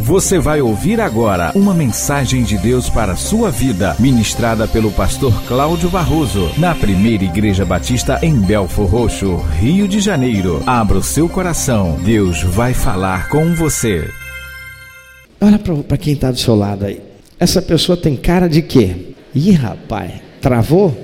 Você vai ouvir agora uma mensagem de Deus para a sua vida, ministrada pelo pastor Cláudio Barroso, na primeira Igreja Batista em Belfor Roxo, Rio de Janeiro. Abra o seu coração, Deus vai falar com você. Olha para quem está do seu lado aí. Essa pessoa tem cara de quê? Ih, rapaz, travou?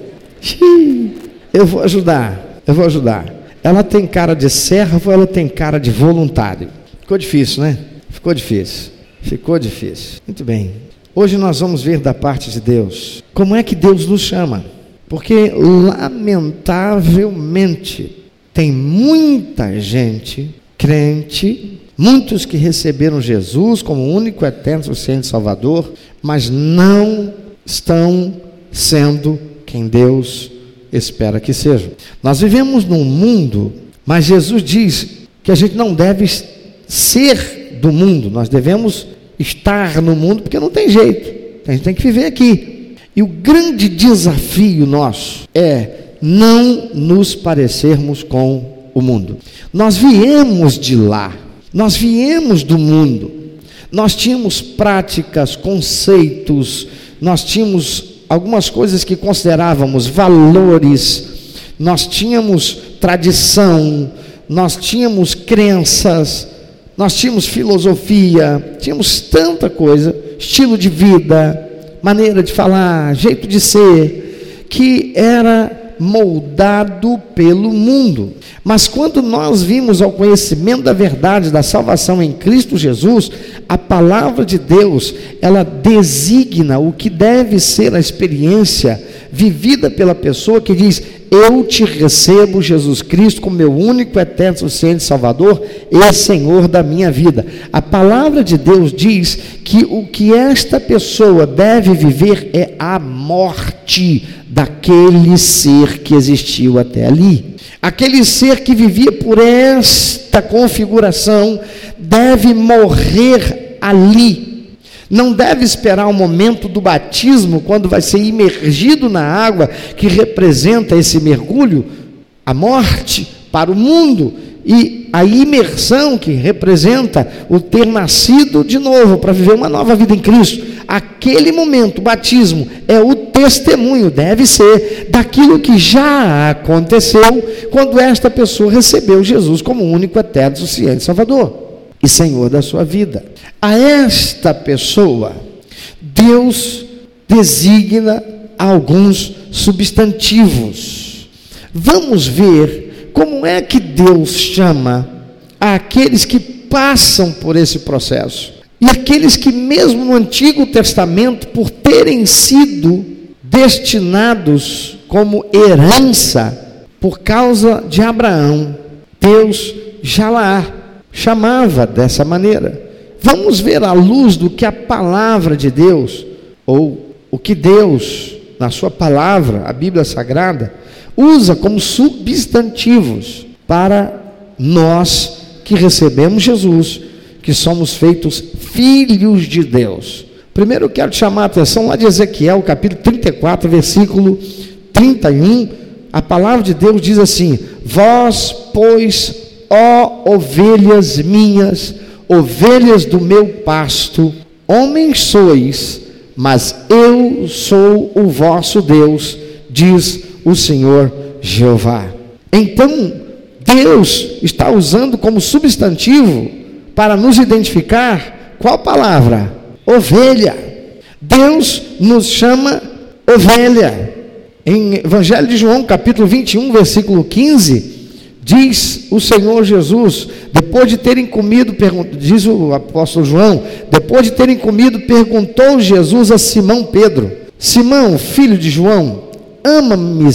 Eu vou ajudar, eu vou ajudar. Ela tem cara de servo ela tem cara de voluntário? Ficou difícil, né? Ficou difícil. Ficou difícil. Muito bem. Hoje nós vamos ver da parte de Deus como é que Deus nos chama. Porque, lamentavelmente, tem muita gente crente, muitos que receberam Jesus como único, eterno, suficiente Salvador, mas não estão sendo quem Deus espera que sejam. Nós vivemos num mundo, mas Jesus diz que a gente não deve ser do mundo, nós devemos estar no mundo porque não tem jeito, a gente tem que viver aqui. E o grande desafio nosso é não nos parecermos com o mundo. Nós viemos de lá, nós viemos do mundo, nós tínhamos práticas, conceitos, nós tínhamos algumas coisas que considerávamos valores, nós tínhamos tradição, nós tínhamos crenças, nós tínhamos filosofia, tínhamos tanta coisa, estilo de vida, maneira de falar, jeito de ser, que era moldado pelo mundo. Mas quando nós vimos ao conhecimento da verdade da salvação em Cristo Jesus, a palavra de Deus, ela designa o que deve ser a experiência vivida pela pessoa que diz: Eu te recebo, Jesus Cristo, como meu único, eterno, suficiente Salvador e Senhor da minha vida. A palavra de Deus diz que o que esta pessoa deve viver é a morte daquele ser que existiu até ali. Aquele ser que vivia por esta configuração deve morrer ali não deve esperar o momento do batismo, quando vai ser imergido na água, que representa esse mergulho, a morte para o mundo, e a imersão, que representa o ter nascido de novo, para viver uma nova vida em Cristo. Aquele momento, o batismo, é o testemunho, deve ser, daquilo que já aconteceu quando esta pessoa recebeu Jesus como único, eterno, suficiente Salvador e Senhor da sua vida. A esta pessoa, Deus designa alguns substantivos. Vamos ver como é que Deus chama aqueles que passam por esse processo. E aqueles que, mesmo no Antigo Testamento, por terem sido destinados como herança por causa de Abraão, Deus já lá chamava dessa maneira. Vamos ver à luz do que a palavra de Deus, ou o que Deus, na sua palavra, a Bíblia Sagrada, usa como substantivos para nós que recebemos Jesus, que somos feitos filhos de Deus. Primeiro eu quero chamar a atenção lá de Ezequiel, capítulo 34, versículo 31. A palavra de Deus diz assim: Vós, pois, ó ovelhas minhas, ovelhas do meu pasto, homens sois, mas eu sou o vosso Deus, diz o Senhor Jeová. Então, Deus está usando como substantivo para nos identificar qual palavra? Ovelha. Deus nos chama ovelha. Em Evangelho de João, capítulo 21, versículo 15, Diz o Senhor Jesus, depois de terem comido, diz o apóstolo João, depois de terem comido, perguntou Jesus a Simão Pedro: Simão, filho de João, ama-me,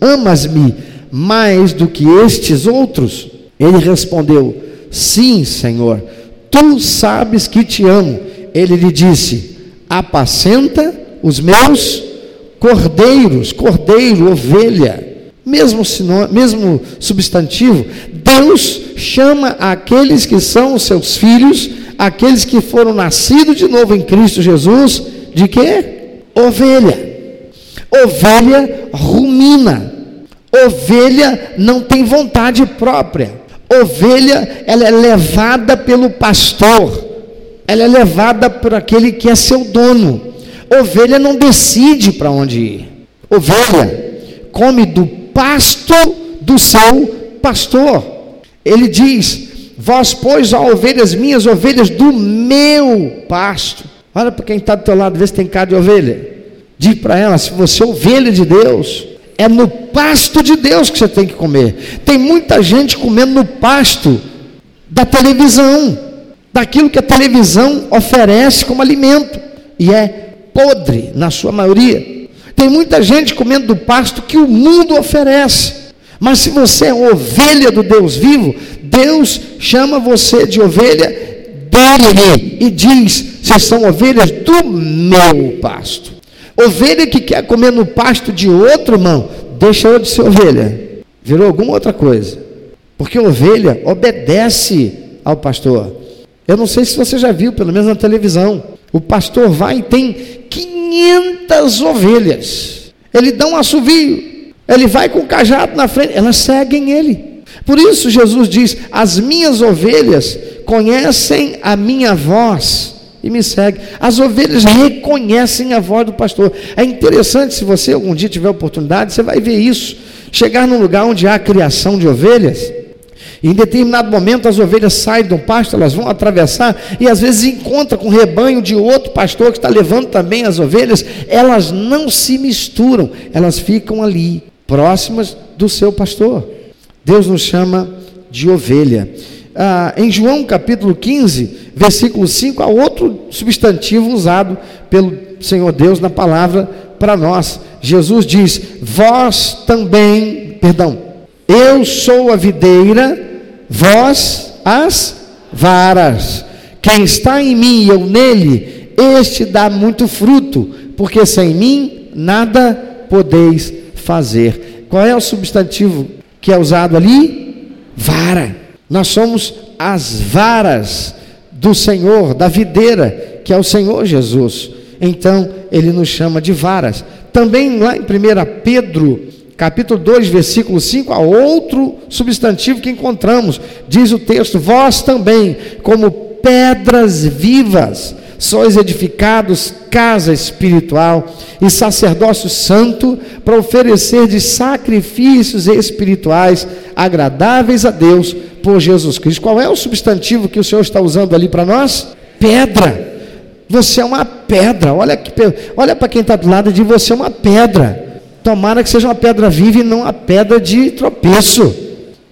amas-me mais do que estes outros? Ele respondeu: Sim, Senhor, tu sabes que te amo. Ele lhe disse: Apacenta os meus cordeiros, cordeiro, ovelha mesmo, mesmo substantivo, Deus chama aqueles que são os seus filhos, aqueles que foram nascidos de novo em Cristo Jesus, de quê? Ovelha. Ovelha rumina. Ovelha não tem vontade própria. Ovelha, ela é levada pelo pastor. ela é levada por aquele que é seu dono. Ovelha não decide para onde ir. Ovelha come do pasto do seu pastor. Ele diz: Vós, pois, ó ovelhas minhas, ovelhas do meu pasto. Olha para quem está do teu lado, vê se tem cara de ovelha. Diz para ela: se você é ovelha de Deus, é no pasto de Deus que você tem que comer. Tem muita gente comendo no pasto da televisão, daquilo que a televisão oferece como alimento, e é podre na sua maioria. Tem muita gente comendo do pasto que o mundo oferece. Mas se você é ovelha do Deus vivo, Deus chama você de ovelha dele e diz: vocês são ovelhas do meu pasto. Ovelha que quer comer no pasto de outro, irmão, deixa de ser ovelha, virou alguma outra coisa. Porque ovelha obedece ao pastor. Eu não sei se você já viu, pelo menos na televisão. O pastor vai e tem 500 ovelhas. Ele dá um assovio. Ele vai com o cajado na frente. Elas seguem ele. Por isso Jesus diz: As minhas ovelhas conhecem a minha voz e me seguem. As ovelhas reconhecem a voz do pastor. É interessante, se você algum dia tiver oportunidade, você vai ver isso. Chegar num lugar onde há criação de ovelhas, em determinado momento as ovelhas saem do pasto, elas vão atravessar e às vezes encontram com o rebanho de outro pastor que está levando também as ovelhas. Elas não se misturam, elas ficam ali, próximas do seu pastor. Deus nos chama de ovelha. Ah, em João capítulo 15, versículo 5, há outro substantivo usado pelo Senhor Deus na palavra para nós. Jesus diz: Vós também, perdão, eu sou a videira, vós as varas. Quem está em mim e eu nele, este dá muito fruto, porque sem mim nada podeis fazer. Qual é o substantivo que é usado ali? Vara. Nós somos as varas do Senhor, da videira, que é o Senhor Jesus. Então, ele nos chama de varas. Também lá em 1 Pedro, capítulo 2, versículo 5, há outro substantivo que encontramos. Diz o texto: Vós também, como pedras vivas, sois edificados casa espiritual e sacerdócio santo para oferecer de sacrifícios espirituais agradáveis a Deus por Jesus Cristo. Qual é o substantivo que o Senhor está usando ali para nós? Pedra. Você é uma pedra. Olha, olha para quem está do lado de você é uma pedra. Tomara que seja uma pedra viva e não uma pedra de tropeço.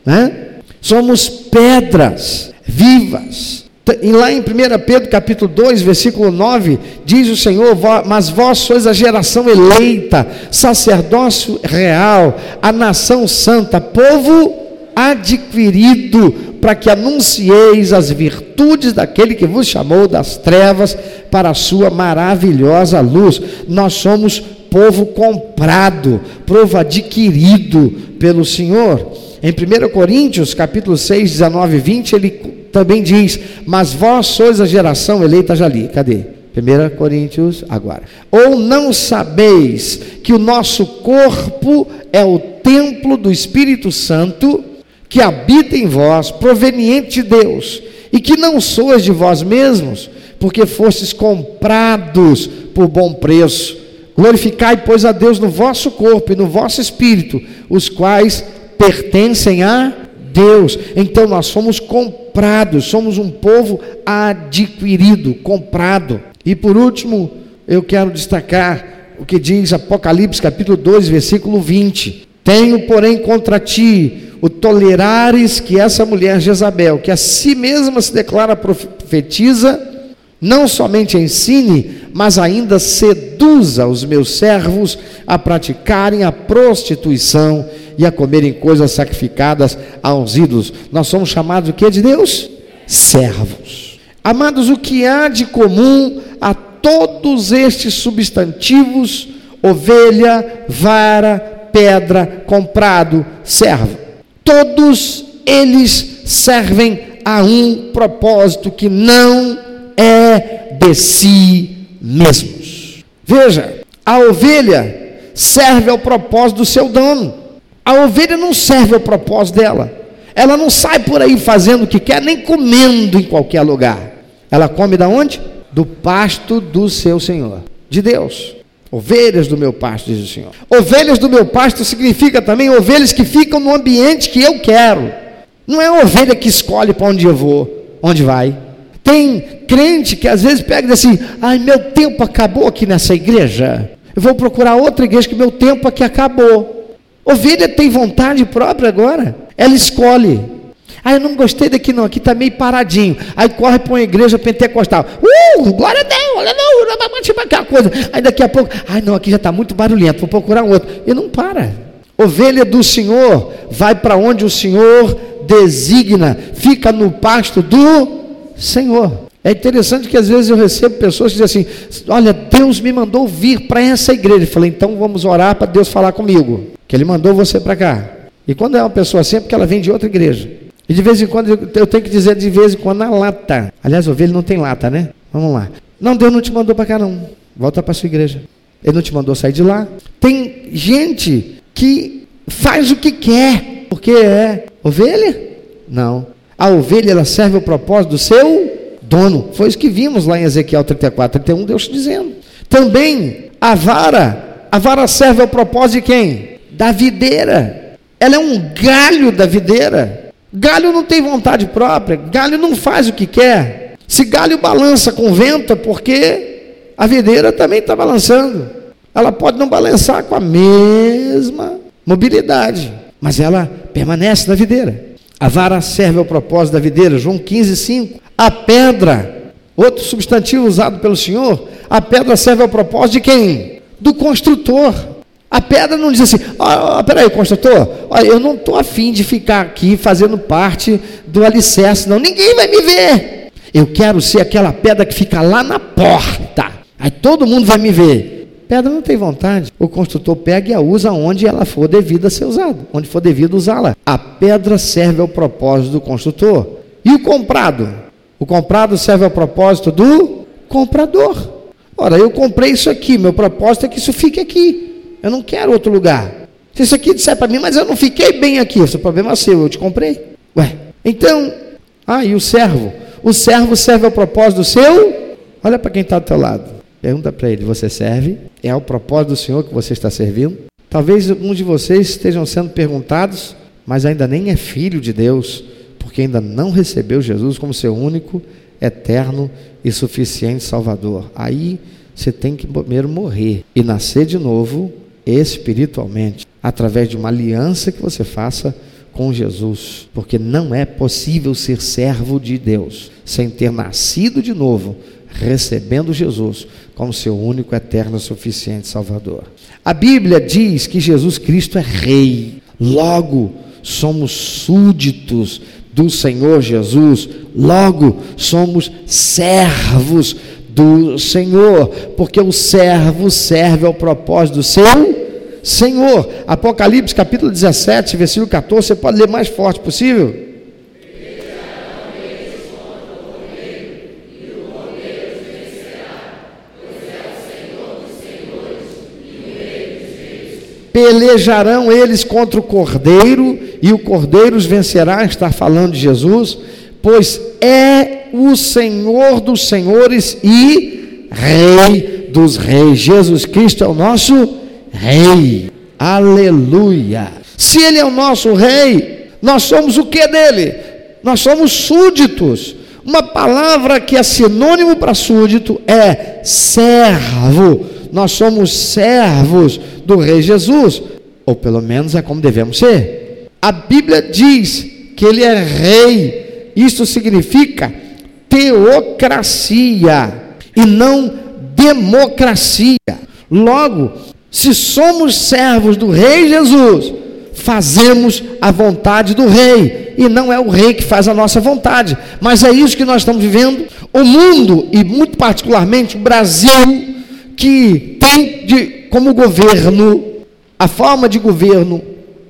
Né? Somos pedras vivas e lá em 1 Pedro capítulo 2, versículo 9, diz o Senhor: Mas vós sois a geração eleita, sacerdócio real, a nação santa, povo adquirido, para que anuncieis as virtudes daquele que vos chamou das trevas para a sua maravilhosa luz. Nós somos povo comprado, povo adquirido pelo Senhor. Em 1 Coríntios, capítulo 6, 19 e 20, ele também diz: Mas vós sois a geração eleita, já li, cadê? 1 Coríntios, agora. Ou não sabeis que o nosso corpo é o templo do Espírito Santo que habita em vós, proveniente de Deus, e que não sois de vós mesmos, porque fostes comprados por bom preço. Glorificai, pois, a Deus no vosso corpo e no vosso espírito, os quais pertencem a Deus. Então nós somos comprados, somos um povo adquirido, comprado. E por último, eu quero destacar o que diz Apocalipse capítulo 2, versículo 20. Tenho, porém, contra ti o tolerares que essa mulher Jezabel, que a si mesma se declara profetiza, não somente ensine, mas ainda seduza os meus servos a praticarem a prostituição e a comerem coisas sacrificadas aos ídolos. Nós somos chamados o que de Deus? Servos. Amados, o que há de comum a todos estes substantivos, ovelha, vara, pedra, comprado, servo? Todos eles servem a um propósito que não é de si mesmos. Veja, a ovelha serve ao propósito do seu dono. A ovelha não serve ao propósito dela. Ela não sai por aí fazendo o que quer, nem comendo em qualquer lugar. Ela come da onde? Do pasto do seu Senhor, de Deus. Ovelhas do meu pasto, diz o Senhor. Ovelhas do meu pasto significa também ovelhas que ficam no ambiente que eu quero. Não é ovelha que escolhe para onde eu vou, onde vai. Tem crente que às vezes pega e diz assim: ai, meu tempo acabou aqui nessa igreja. Eu vou procurar outra igreja que meu tempo aqui acabou. Ovelha tem vontade própria agora. Ela escolhe. Ah, eu não gostei daqui não, aqui está meio paradinho. Aí corre para uma igreja pentecostal. Uh, glória a Deus, aleluia, aquela coisa. Aí daqui a pouco, ai não, aqui já está muito barulhento, vou procurar um outro. E não para. Ovelha do Senhor vai para onde o Senhor designa, fica no pasto do Senhor. É interessante que às vezes eu recebo pessoas que dizem assim: Olha, Deus me mandou vir para essa igreja. Eu falei, então vamos orar para Deus falar comigo. Que Ele mandou você para cá. E quando é uma pessoa assim, é porque ela vem de outra igreja. E de vez em quando eu tenho que dizer de vez em quando na lata. Aliás, ovelha não tem lata, né? Vamos lá. Não, Deus não te mandou para cá, não. Volta para sua igreja. Ele não te mandou sair de lá. Tem gente que faz o que quer, porque é ovelha? Não. A ovelha ela serve ao propósito do seu dono. Foi isso que vimos lá em Ezequiel 34, 31, Deus dizendo. Também a vara, a vara serve ao propósito de quem? Da videira. Ela é um galho da videira. Galho não tem vontade própria, galho não faz o que quer. Se galho balança com vento, é porque a videira também está balançando. Ela pode não balançar com a mesma mobilidade, mas ela permanece na videira. A vara serve ao propósito da videira, João 15, 5. A pedra, outro substantivo usado pelo Senhor, a pedra serve ao propósito de quem? Do construtor. A pedra não diz assim, oh, peraí, construtor, olha, eu não estou afim de ficar aqui fazendo parte do alicerce, não. Ninguém vai me ver. Eu quero ser aquela pedra que fica lá na porta. Aí todo mundo vai me ver. Pedra não tem vontade. O construtor pega e a usa onde ela for devida ser usada, onde for devido usá-la. A pedra serve ao propósito do construtor. E o comprado? O comprado serve ao propósito do comprador. Ora, eu comprei isso aqui, meu propósito é que isso fique aqui. Eu não quero outro lugar. Se isso aqui disser para mim, mas eu não fiquei bem aqui, esse problema é seu, eu te comprei. Ué, então, ah, e o servo? O servo serve ao propósito do seu? Olha para quem está do teu lado. Pergunta para ele: você serve? É ao propósito do Senhor que você está servindo? Talvez alguns de vocês estejam sendo perguntados, mas ainda nem é filho de Deus, porque ainda não recebeu Jesus como seu único, eterno e suficiente Salvador. Aí você tem que primeiro morrer e nascer de novo espiritualmente, através de uma aliança que você faça com Jesus, porque não é possível ser servo de Deus sem ter nascido de novo, recebendo Jesus como seu único, eterno, suficiente Salvador. A Bíblia diz que Jesus Cristo é Rei, logo somos súditos do Senhor Jesus, logo somos servos do Senhor, porque o servo serve ao propósito do seu Senhor. Apocalipse capítulo 17, versículo 14, você pode ler mais forte possível? Pelejarão eles contra o cordeiro, e o cordeiro os vencerá, está falando de Jesus, pois é o Senhor dos senhores e Rei dos reis. Jesus Cristo é o nosso Rei. Aleluia. Se Ele é o nosso Rei, nós somos o que dele? Nós somos súditos. Uma palavra que é sinônimo para súdito é servo. Nós somos servos do Rei Jesus, ou pelo menos é como devemos ser. A Bíblia diz que Ele é Rei, isso significa teocracia e não democracia. Logo, se somos servos do Rei Jesus, fazemos a vontade do Rei, e não é o Rei que faz a nossa vontade, mas é isso que nós estamos vivendo. O mundo, e muito particularmente o Brasil, que tem de, como governo, a forma de governo,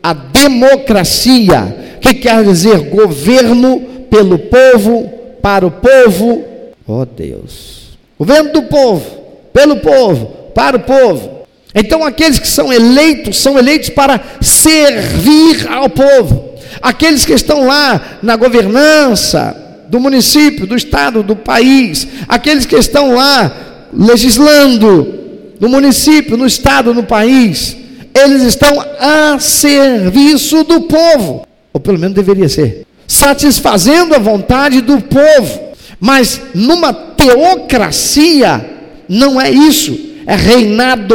a democracia, que quer dizer governo pelo povo, para o povo, ó oh Deus. Governo do povo, pelo povo, para o povo. Então aqueles que são eleitos, são eleitos para servir ao povo. Aqueles que estão lá na governança do município, do estado, do país, aqueles que estão lá legislando no município, no estado, no país, eles estão a serviço do povo, ou pelo menos deveria ser, satisfazendo a vontade do povo. Mas numa teocracia não é isso, é reinado,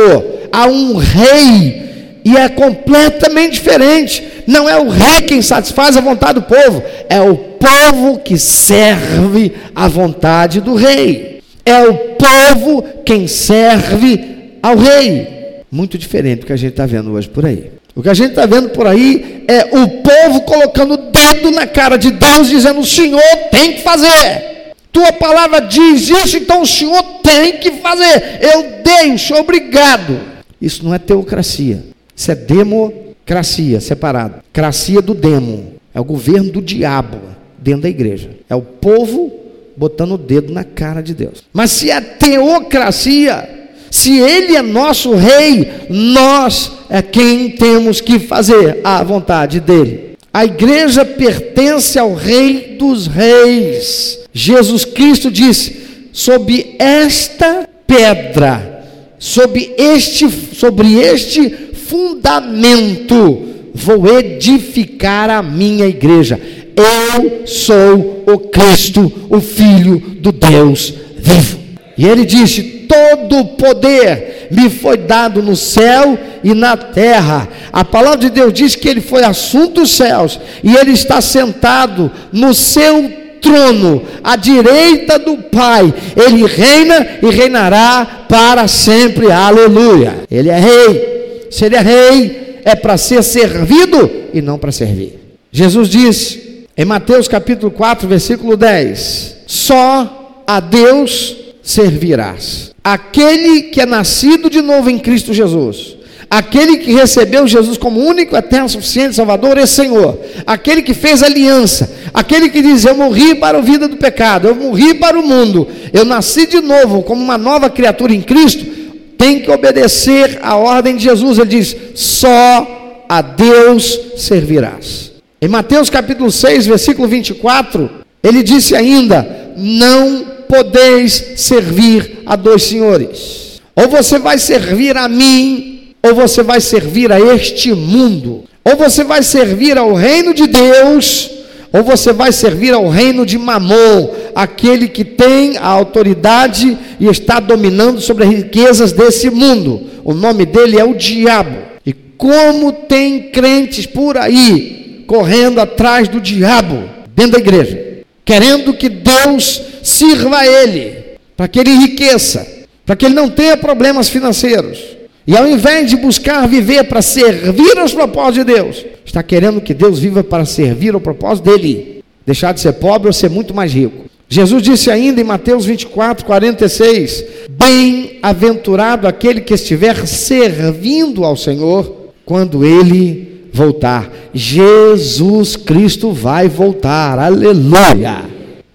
há um rei e é completamente diferente. Não é o rei quem satisfaz a vontade do povo, é o povo que serve a vontade do rei. É o povo quem serve ao rei. Muito diferente do que a gente está vendo hoje por aí. O que a gente está vendo por aí é o povo colocando o dedo na cara de Deus, dizendo: o Senhor tem que fazer. Tua palavra diz isso, então o Senhor tem que fazer. Eu deixo, obrigado. Isso não é teocracia. Isso é democracia, separado. Cracia do demo. É o governo do diabo dentro da igreja. É o povo botando o dedo na cara de Deus. Mas se é teocracia, se ele é nosso rei, nós é quem temos que fazer a vontade dele. A igreja pertence ao rei dos reis. Jesus Cristo disse: sob esta pedra, sob este, sobre este fundamento vou edificar a minha igreja. Eu sou o Cristo, o Filho do Deus vivo. E ele disse: Todo poder me foi dado no céu e na terra. A palavra de Deus diz que ele foi assunto dos céus e ele está sentado no seu trono, à direita do Pai. Ele reina e reinará para sempre. Aleluia. Ele é rei. Se ele é rei, é para ser servido e não para servir. Jesus disse em Mateus capítulo 4, versículo 10: Só a Deus servirás. Aquele que é nascido de novo em Cristo Jesus, aquele que recebeu Jesus como único, eterno, suficiente Salvador e Senhor, aquele que fez aliança, aquele que diz: Eu morri para a vida do pecado, eu morri para o mundo, eu nasci de novo como uma nova criatura em Cristo tem que obedecer a ordem de Jesus. Ele diz: só a Deus servirás. Em Mateus capítulo 6, versículo 24, ele disse ainda: Não podeis servir a dois senhores. Ou você vai servir a mim, ou você vai servir a este mundo. Ou você vai servir ao reino de Deus, ou você vai servir ao reino de Mamon, aquele que tem a autoridade e está dominando sobre as riquezas desse mundo. O nome dele é o diabo. E como tem crentes por aí correndo atrás do diabo dentro da igreja, querendo que Deus sirva a ele, para que ele enriqueça, para que ele não tenha problemas financeiros. E ao invés de buscar viver para servir aos propósitos de Deus, está querendo que Deus viva para servir ao propósito dele. Deixar de ser pobre ou ser muito mais rico. Jesus disse ainda em Mateus 24, 46: Bem-aventurado aquele que estiver servindo ao Senhor quando ele voltar. Jesus Cristo vai voltar, aleluia.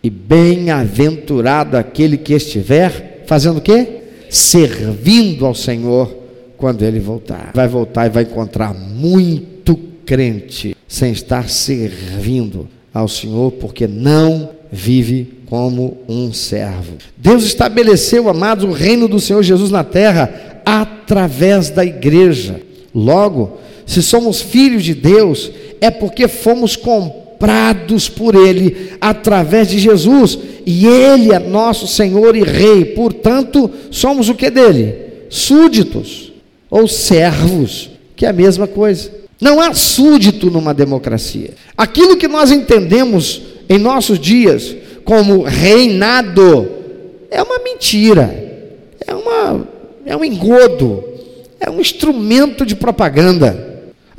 E bem-aventurado aquele que estiver fazendo o quê? Servindo ao Senhor quando ele voltar. Vai voltar e vai encontrar muito crente sem estar servindo ao Senhor, porque não vive como um servo. Deus estabeleceu, amados, o reino do Senhor Jesus na terra através da igreja. Logo, se somos filhos de Deus, é porque fomos comprados por Ele através de Jesus, e Ele é nosso Senhor e Rei, portanto, somos o que dele? Súditos ou servos, que é a mesma coisa. Não há súdito numa democracia. Aquilo que nós entendemos em nossos dias como reinado é uma mentira, é, uma, é um engodo, é um instrumento de propaganda.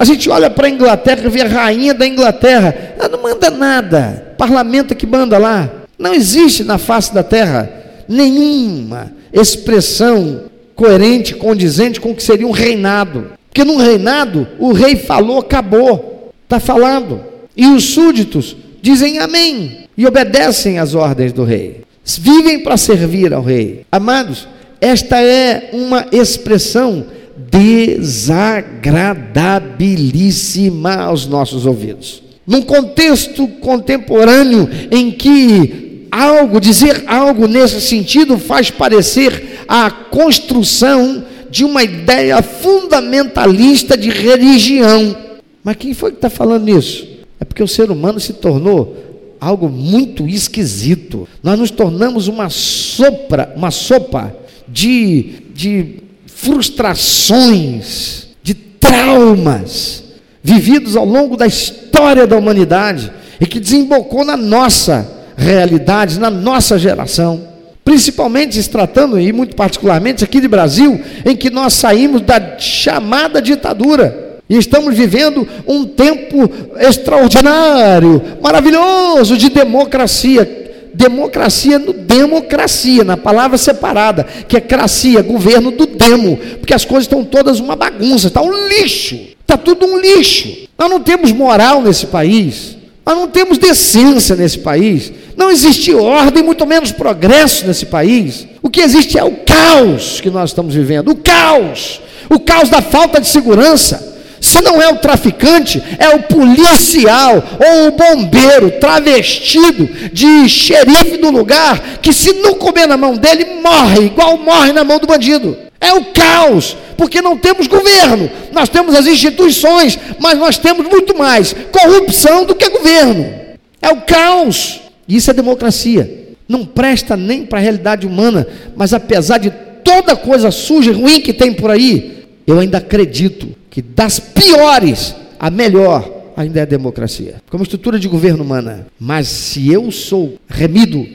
A gente olha para a Inglaterra vê a rainha da Inglaterra, ela não manda nada, parlamento que manda lá. Não existe na face da terra nenhuma expressão coerente, condizente com o que seria um reinado. Porque num reinado, o rei falou, acabou, está falando. E os súditos dizem amém e obedecem às ordens do rei. Vivem para servir ao rei. Amados, esta é uma expressão desagradabilíssima aos nossos ouvidos. num contexto contemporâneo em que algo, dizer algo nesse sentido, faz parecer a construção de uma ideia fundamentalista de religião. Mas quem foi que está falando isso? É porque o ser humano se tornou algo muito esquisito. Nós nos tornamos uma sopa, uma sopa de, de frustrações, de traumas vividos ao longo da história da humanidade e que desembocou na nossa realidade, na nossa geração. Principalmente se tratando, e muito particularmente aqui de Brasil, em que nós saímos da chamada ditadura. E estamos vivendo um tempo extraordinário, maravilhoso de democracia. Democracia no democracia, na palavra separada, que é cracia, governo do demo, porque as coisas estão todas uma bagunça, está um lixo, está tudo um lixo. Nós não temos moral nesse país, nós não temos decência nesse país, não existe ordem, muito menos progresso nesse país. O que existe é o caos que nós estamos vivendo o caos, o caos da falta de segurança. Se não é o traficante, é o policial ou o bombeiro travestido de xerife do lugar, que se não comer na mão dele, morre, igual morre na mão do bandido. É o caos, porque não temos governo, nós temos as instituições, mas nós temos muito mais corrupção do que governo. É o caos. Isso é democracia. Não presta nem para a realidade humana, mas apesar de toda coisa suja e ruim que tem por aí, eu ainda acredito que das piores, a melhor ainda é a democracia, como estrutura de governo humana. Mas se eu sou remido,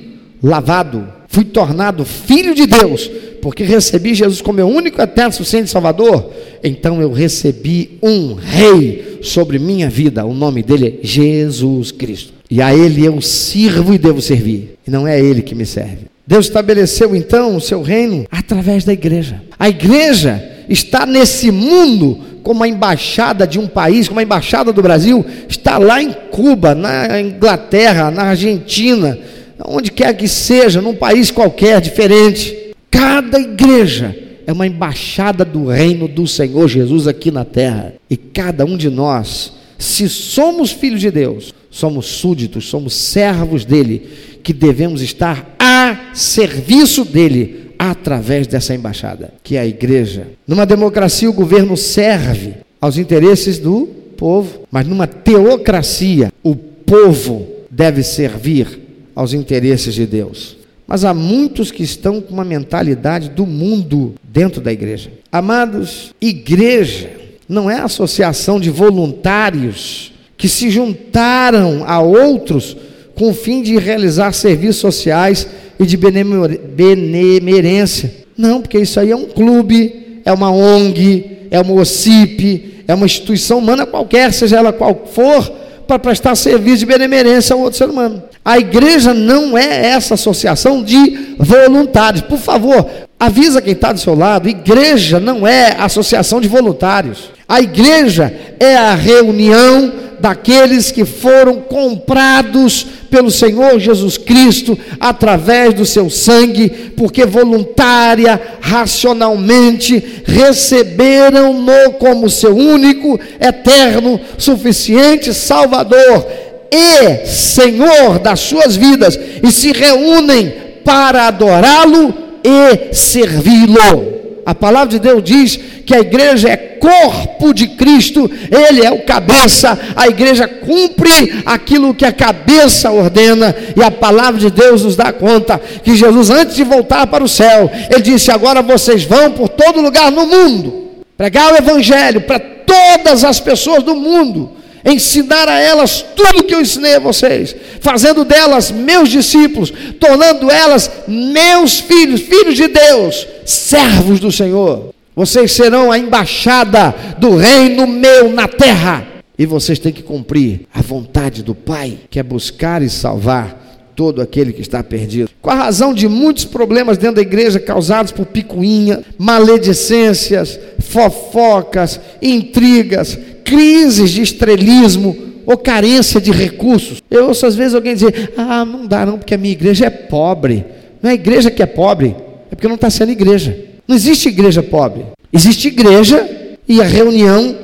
lavado, fui tornado filho de Deus, porque recebi Jesus como meu único eterno suficiente Salvador, então eu recebi um rei sobre minha vida, o nome dele é Jesus Cristo. E a ele eu sirvo e devo servir, e não é ele que me serve. Deus estabeleceu então o seu reino através da igreja. A igreja está nesse mundo como a embaixada de um país, como a embaixada do Brasil, está lá em Cuba, na Inglaterra, na Argentina, onde quer que seja, num país qualquer diferente. Cada igreja é uma embaixada do reino do Senhor Jesus aqui na terra. E cada um de nós, se somos filhos de Deus, somos súditos, somos servos dele, que devemos estar a serviço dele através dessa embaixada, que é a igreja. Numa democracia, o governo serve aos interesses do povo, mas numa teocracia, o povo deve servir aos interesses de Deus. Mas há muitos que estão com uma mentalidade do mundo dentro da igreja. Amados, igreja não é associação de voluntários que se juntaram a outros com o fim de realizar serviços sociais e de benemerência. Não, porque isso aí é um clube, é uma ONG, é uma OCIP, é uma instituição humana qualquer, seja ela qual for, para prestar serviço de benemerência a outro ser humano. A igreja não é essa associação de voluntários. Por favor, avisa quem está do seu lado: igreja não é associação de voluntários. A igreja é a reunião daqueles que foram comprados pelo Senhor Jesus Cristo através do seu sangue, porque voluntária, racionalmente receberam-no como seu único, eterno, suficiente Salvador e Senhor das suas vidas e se reúnem para adorá-lo e servi-lo. A palavra de Deus diz que a igreja é corpo de Cristo, ele é o cabeça, a igreja cumpre aquilo que a cabeça ordena, e a palavra de Deus nos dá conta que Jesus, antes de voltar para o céu, ele disse: Agora vocês vão por todo lugar no mundo, pregar o evangelho para todas as pessoas do mundo ensinar a elas tudo que eu ensinei a vocês, fazendo delas meus discípulos, tornando elas meus filhos, filhos de Deus, servos do Senhor. Vocês serão a embaixada do reino meu na terra. E vocês têm que cumprir a vontade do Pai, que é buscar e salvar todo aquele que está perdido. Com a razão de muitos problemas dentro da igreja causados por picuinha, maledicências, fofocas, intrigas, crises de estrelismo ou carência de recursos. Eu ouço às vezes alguém dizer: ah, não dá não, porque a minha igreja é pobre. Não é a igreja que é pobre, é porque não está sendo igreja. Não existe igreja pobre. Existe igreja e a reunião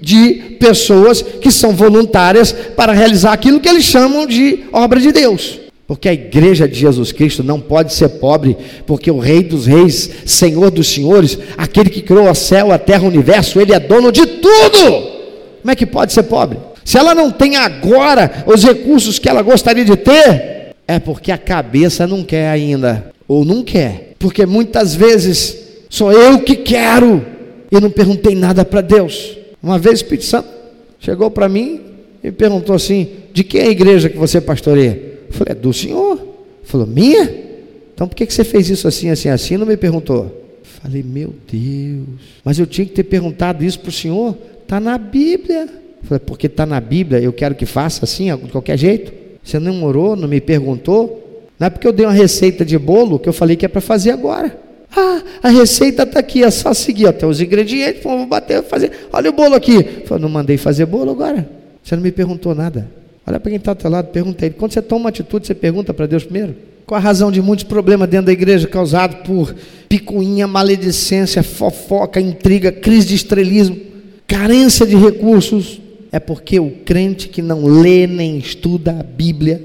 de pessoas que são voluntárias para realizar aquilo que eles chamam de obra de Deus. Porque a igreja de Jesus Cristo não pode ser pobre, porque o Rei dos Reis, Senhor dos Senhores, aquele que criou o céu, a terra, o universo, ele é dono de tudo. Como é que pode ser pobre? Se ela não tem agora os recursos que ela gostaria de ter, é porque a cabeça não quer ainda, ou não quer. Porque muitas vezes sou eu que quero e não perguntei nada para Deus. Uma vez o Espírito Santo chegou para mim e perguntou assim: De quem é a igreja que você pastoreia? Eu falei, é do senhor. Ele falou, minha? Então por que, você fez isso assim, assim, assim? Não me perguntou. Falei, meu Deus, mas eu tinha que ter perguntado isso para o senhor. Está na Bíblia. Falei, porque está na Bíblia, eu quero que faça assim, de qualquer jeito. Você não orou, não me perguntou. Não é porque eu dei uma receita de bolo que eu falei que é para fazer agora. Ah, a receita está aqui, é só seguir. Até os ingredientes, vou bater, fazer. Olha o bolo aqui. Falei, não mandei fazer bolo agora. Você não me perguntou nada. Olha para quem está ao teu lado, pergunta ele. Quando você toma uma atitude, você pergunta para Deus primeiro? Qual a razão de muitos problemas dentro da igreja causados por picuinha, maledicência, fofoca, intriga, crise de estrelismo, carência de recursos? É porque o crente que não lê nem estuda a Bíblia,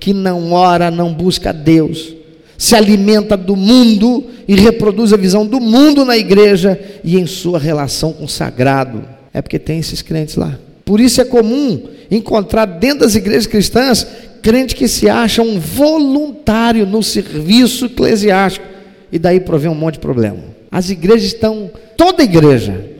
que não ora, não busca Deus, se alimenta do mundo e reproduz a visão do mundo na igreja e em sua relação com o sagrado. É porque tem esses crentes lá. Por isso é comum encontrar dentro das igrejas cristãs crente que se acha um voluntário no serviço eclesiástico e daí provém um monte de problema. As igrejas estão, toda igreja,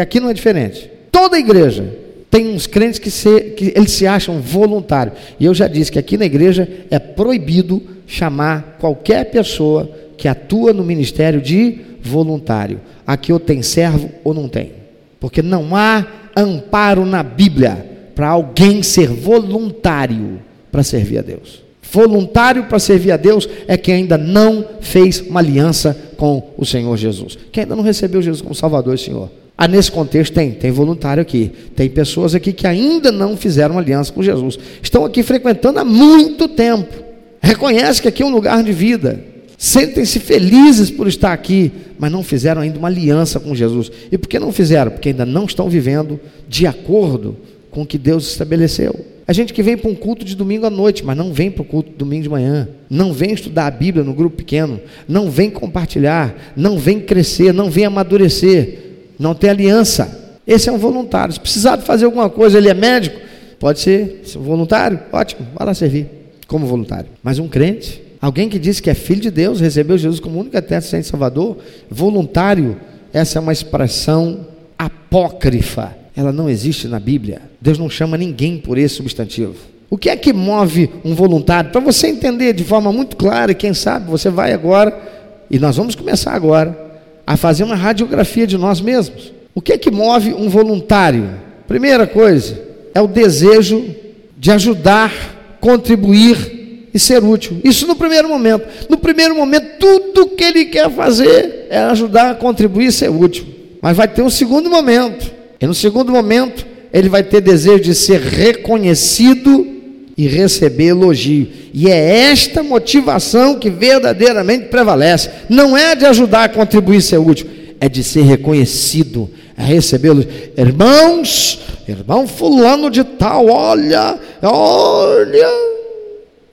aqui não é diferente, toda igreja tem uns crentes que, se, que eles se acham voluntários. E eu já disse que aqui na igreja é proibido chamar qualquer pessoa que atua no ministério de voluntário. Aqui ou tem servo ou não tem. Porque não há amparo na Bíblia para alguém ser voluntário para servir a Deus. Voluntário para servir a Deus é quem ainda não fez uma aliança com o Senhor Jesus. Quem ainda não recebeu Jesus como Salvador e Senhor. Ah, nesse contexto tem, tem voluntário aqui. Tem pessoas aqui que ainda não fizeram aliança com Jesus. Estão aqui frequentando há muito tempo. Reconhece que aqui é um lugar de vida. Sentem-se felizes por estar aqui, mas não fizeram ainda uma aliança com Jesus. E por que não fizeram? Porque ainda não estão vivendo de acordo com o que Deus estabeleceu. A gente que vem para um culto de domingo à noite, mas não vem para o culto de domingo de manhã, não vem estudar a Bíblia no grupo pequeno, não vem compartilhar, não vem crescer, não vem amadurecer, não tem aliança. Esse é um voluntário. Se precisar de fazer alguma coisa, ele é médico, pode ser voluntário, ótimo, vai lá servir como voluntário. Mas um crente, alguém que diz que é filho de Deus, recebeu Jesus como único eterno Senhor Salvador, voluntário, essa é uma expressão apócrifa ela não existe na Bíblia. Deus não chama ninguém por esse substantivo. O que é que move um voluntário? Para você entender de forma muito clara, e quem sabe você vai agora, e nós vamos começar agora, a fazer uma radiografia de nós mesmos. O que é que move um voluntário? Primeira coisa, é o desejo de ajudar, contribuir e ser útil. Isso no primeiro momento. No primeiro momento, tudo que ele quer fazer é ajudar, contribuir e ser útil. Mas vai ter um segundo momento e no segundo momento, ele vai ter desejo de ser reconhecido e receber elogio. E é esta motivação que verdadeiramente prevalece. Não é de ajudar a contribuir ser útil, é de ser reconhecido, é receber elogio. Irmãos, irmão fulano de tal, olha, olha.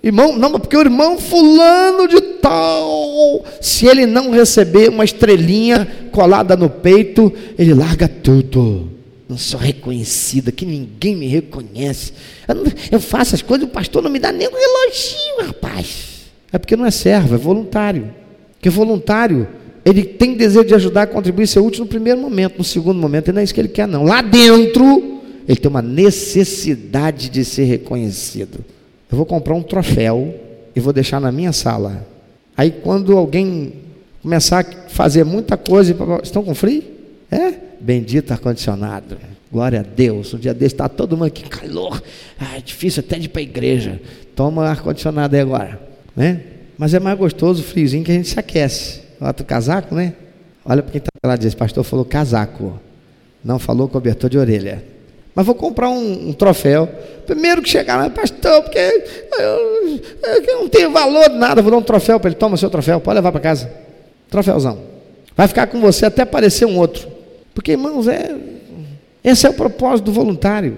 Irmão, não, porque o irmão fulano de tal, se ele não receber uma estrelinha colada no peito, ele larga tudo não sou reconhecida, que ninguém me reconhece. Eu, não, eu, faço as coisas, o pastor não me dá nem um elogio, rapaz. É porque não é servo, é voluntário. Porque voluntário, ele tem desejo de ajudar contribuir, ser útil no primeiro momento, no segundo momento, e não é isso que ele quer, não. Lá dentro, ele tem uma necessidade de ser reconhecido. Eu vou comprar um troféu e vou deixar na minha sala. Aí quando alguém começar a fazer muita coisa, estão com frio? É? Bendito ar-condicionado. Glória a Deus. Um dia desse está todo mundo aqui, calor. Ah, é difícil até de ir para a igreja. Toma ar-condicionado aí agora. Né? Mas é mais gostoso o friozinho que a gente se aquece. Olha o casaco, né? Olha para quem está lá diz, pastor falou casaco. Não falou cobertor de orelha. Mas vou comprar um, um troféu. Primeiro que chegar lá, pastor, porque eu, eu, eu não tenho valor de nada. Vou dar um troféu para ele. Toma seu troféu, pode levar para casa. Troféuzão. Vai ficar com você até aparecer um outro. Porque, irmãos, é, Esse é o propósito do voluntário.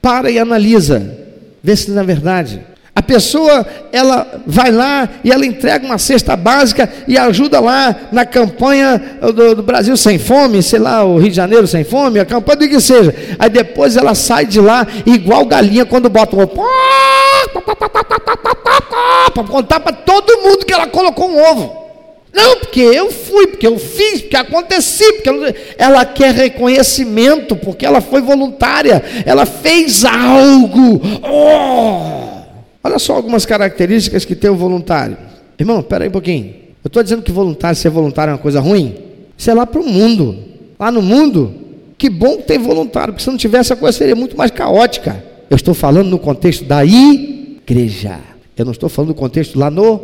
Para e analisa, vê se na é verdade. A pessoa, ela vai lá e ela entrega uma cesta básica e ajuda lá na campanha do, do, Brasil Sem Fome, sei lá, o Rio de Janeiro Sem Fome, a campanha do que seja. Aí depois ela sai de lá igual galinha quando bota um para contar para todo mundo que ela colocou um ovo. Não, porque eu fui, porque eu fiz, porque aconteci, porque ela, ela quer reconhecimento, porque ela foi voluntária, ela fez algo. Oh! Olha só algumas características que tem o voluntário. Irmão, espera aí um pouquinho. Eu estou dizendo que voluntário, ser voluntário é uma coisa ruim? Isso é lá para o mundo. Lá no mundo, que bom que tem voluntário, porque se não tivesse a coisa seria muito mais caótica. Eu estou falando no contexto da igreja. Eu não estou falando no contexto lá no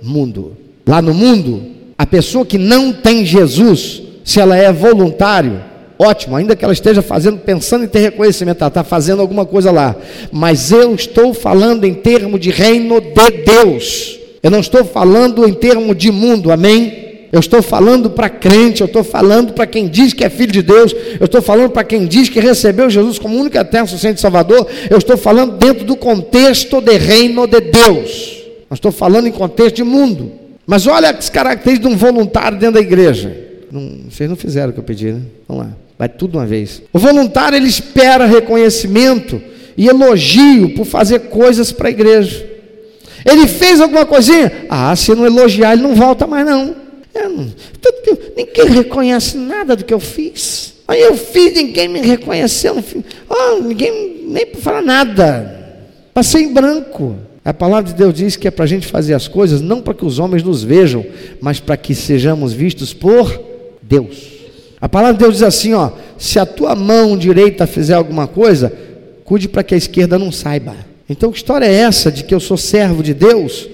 mundo. Lá no mundo, a pessoa que não tem Jesus, se ela é voluntário, ótimo, ainda que ela esteja fazendo, pensando em ter reconhecimento, ela está fazendo alguma coisa lá. Mas eu estou falando em termos de reino de Deus. Eu não estou falando em termos de mundo, amém? Eu estou falando para crente, eu estou falando para quem diz que é filho de Deus, eu estou falando para quem diz que recebeu Jesus como único eterno suficiente Salvador, eu estou falando dentro do contexto de reino de Deus. Não estou falando em contexto de mundo. Mas olha as características de um voluntário dentro da igreja. Não, vocês não fizeram o que eu pedi, né? Vamos lá, vai tudo uma vez. O voluntário ele espera reconhecimento e elogio por fazer coisas para a igreja. Ele fez alguma coisinha? Ah, se não elogiar, ele não volta mais não. Não, ninguém reconhece nada do que eu fiz. Aí eu fiz, ninguém me reconheceu. Oh, ninguém nem falar nada. Passei em branco. A palavra de Deus diz que é para a gente fazer as coisas não para que os homens nos vejam, mas para que sejamos vistos por Deus. A palavra de Deus diz assim: ó, se a tua mão direita fizer alguma coisa, cuide para que a esquerda não saiba. Então, que história é essa de que eu sou servo de Deus?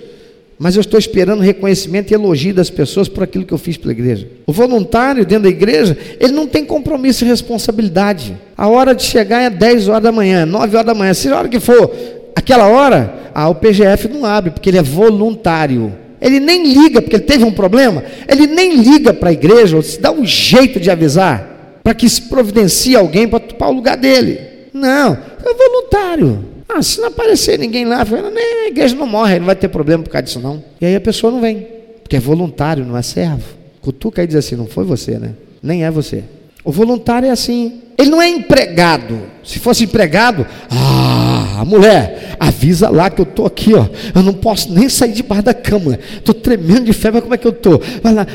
mas eu estou esperando reconhecimento e elogio das pessoas por aquilo que eu fiz pela igreja. O voluntário dentro da igreja, ele não tem compromisso e responsabilidade. A hora de chegar é 10 horas da manhã, 9 horas da manhã, seja a hora que for, aquela hora, ah, o PGF não abre, porque ele é voluntário. Ele nem liga, porque ele teve um problema, ele nem liga para a igreja, ou se dá um jeito de avisar, para que se providencie alguém para ocupar o lugar dele. Não, é voluntário. Ah, se não aparecer ninguém lá, a igreja não morre, não vai ter problema por causa disso não. E aí a pessoa não vem, porque é voluntário, não é servo. Cutuca e diz assim, não foi você, né? Nem é você. O voluntário é assim. Ele não é empregado. Se fosse empregado, ah, mulher, avisa lá que eu estou aqui, ó. Eu não posso nem sair debaixo da cama. Estou tremendo de febre, como é que eu estou? Vai lá,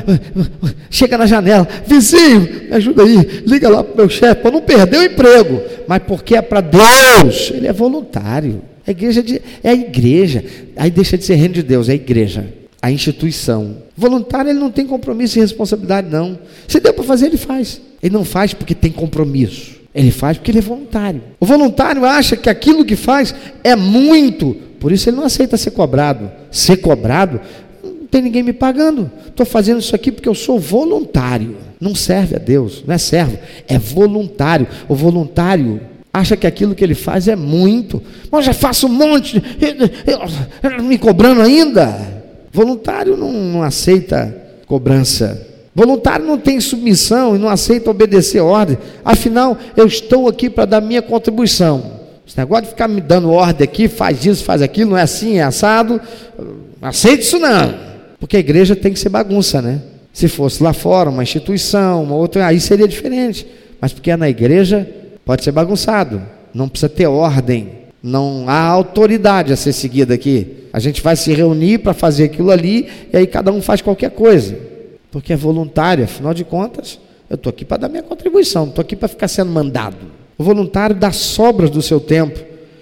chega na janela, vizinho, me ajuda aí, liga lá para o meu chefe, para não perder o emprego. Mas porque é para Deus, ele é voluntário. A igreja de, é a igreja. Aí deixa de ser reino de Deus, é a igreja, a instituição. Voluntário ele não tem compromisso e responsabilidade, não. Se der para fazer, ele faz. Ele não faz porque tem compromisso. Ele faz porque ele é voluntário. O voluntário acha que aquilo que faz é muito, por isso ele não aceita ser cobrado. Ser cobrado, não tem ninguém me pagando. Estou fazendo isso aqui porque eu sou voluntário. Não serve a Deus, não é servo, é voluntário. O voluntário acha que aquilo que ele faz é muito. Mas já faço um monte, me cobrando ainda. Voluntário não, não aceita cobrança. Voluntário não tem submissão e não aceita obedecer ordem. Afinal, eu estou aqui para dar minha contribuição. Esse negócio de ficar me dando ordem aqui, faz isso, faz aquilo, não é assim, é assado. Aceito isso não. Porque a igreja tem que ser bagunça, né? Se fosse lá fora, uma instituição, uma outra, aí seria diferente. Mas porque é na igreja, pode ser bagunçado. Não precisa ter ordem. Não há autoridade a ser seguida aqui. A gente vai se reunir para fazer aquilo ali, e aí cada um faz qualquer coisa porque é voluntário, afinal de contas, eu estou aqui para dar minha contribuição, estou aqui para ficar sendo mandado. O voluntário dá sobras do seu tempo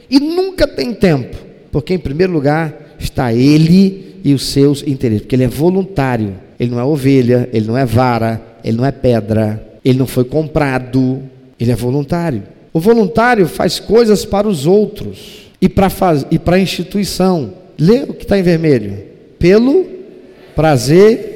e nunca tem tempo, porque em primeiro lugar está ele e os seus interesses, porque ele é voluntário, ele não é ovelha, ele não é vara, ele não é pedra, ele não foi comprado, ele é voluntário. O voluntário faz coisas para os outros e para a instituição. Lê o que está em vermelho. Pelo prazer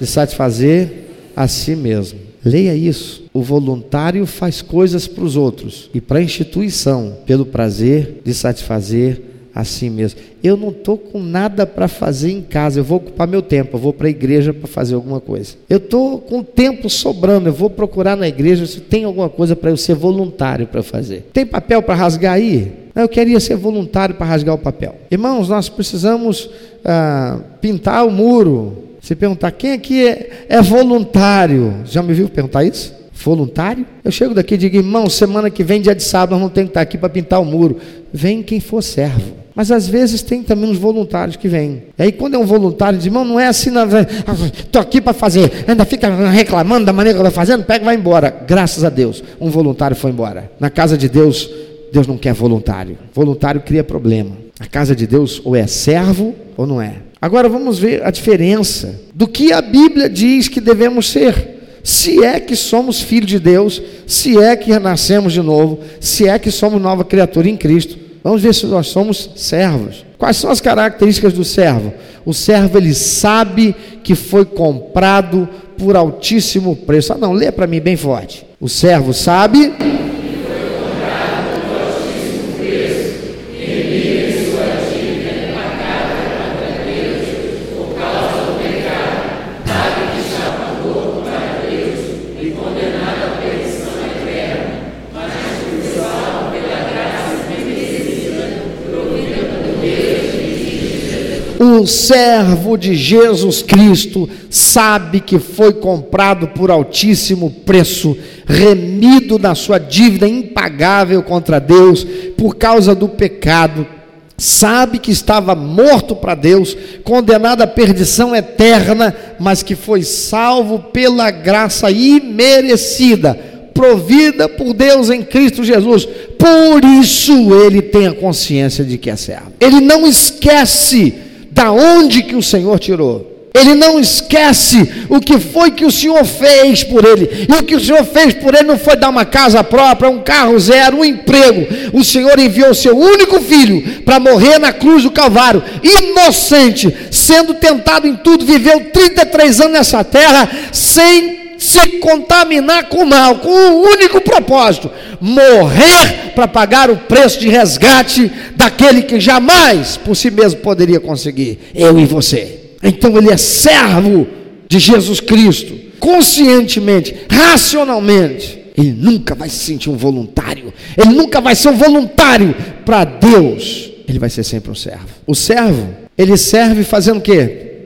de satisfazer a si mesmo. Leia isso. O voluntário faz coisas para os outros e para a instituição, pelo prazer de satisfazer assim mesmo. Eu não estou com nada para fazer em casa, eu vou ocupar meu tempo, eu vou para a igreja para fazer alguma coisa. Eu estou com tempo sobrando, eu vou procurar na igreja se tem alguma coisa para eu ser voluntário para fazer. Tem papel para rasgar aí? Eu queria ser voluntário para rasgar o papel. Irmãos, nós precisamos ah, pintar o muro. Se perguntar quem aqui é, é voluntário, já me viu perguntar isso? voluntário. Eu chego daqui e digo, irmão, semana que vem, dia de sábado, nós não temos que estar aqui para pintar o muro. Vem quem for servo. Mas às vezes tem também uns voluntários que vêm. E aí quando é um voluntário, diz, irmão, não é assim, estou aqui para fazer, ainda fica reclamando da maneira que estou fazendo, pega e vai embora. Graças a Deus, um voluntário foi embora. Na casa de Deus, Deus não quer voluntário. Voluntário cria problema. A casa de Deus ou é servo ou não é. Agora vamos ver a diferença do que a Bíblia diz que devemos ser se é que somos filhos de Deus, se é que renascemos de novo, se é que somos nova criatura em Cristo. Vamos ver se nós somos servos. Quais são as características do servo? O servo ele sabe que foi comprado por altíssimo preço. Ah, não, lê para mim bem forte. O servo sabe servo de Jesus Cristo sabe que foi comprado por altíssimo preço, remido da sua dívida impagável contra Deus por causa do pecado, sabe que estava morto para Deus, condenado à perdição eterna, mas que foi salvo pela graça imerecida, provida por Deus em Cristo Jesus. Por isso ele tem a consciência de que é servo. Ele não esquece da onde que o Senhor tirou. Ele não esquece o que foi que o Senhor fez por ele. E o que o Senhor fez por ele não foi dar uma casa própria, um carro zero, um emprego. O Senhor enviou o seu único filho para morrer na cruz do Calvário, inocente, sendo tentado em tudo, viveu 33 anos nessa terra sem se contaminar com o mal, com um único propósito: morrer para pagar o preço de resgate daquele que jamais por si mesmo poderia conseguir, eu e você. Então ele é servo de Jesus Cristo, conscientemente, racionalmente. Ele nunca vai se sentir um voluntário, ele nunca vai ser um voluntário para Deus, ele vai ser sempre um servo. O servo, ele serve fazendo o quê?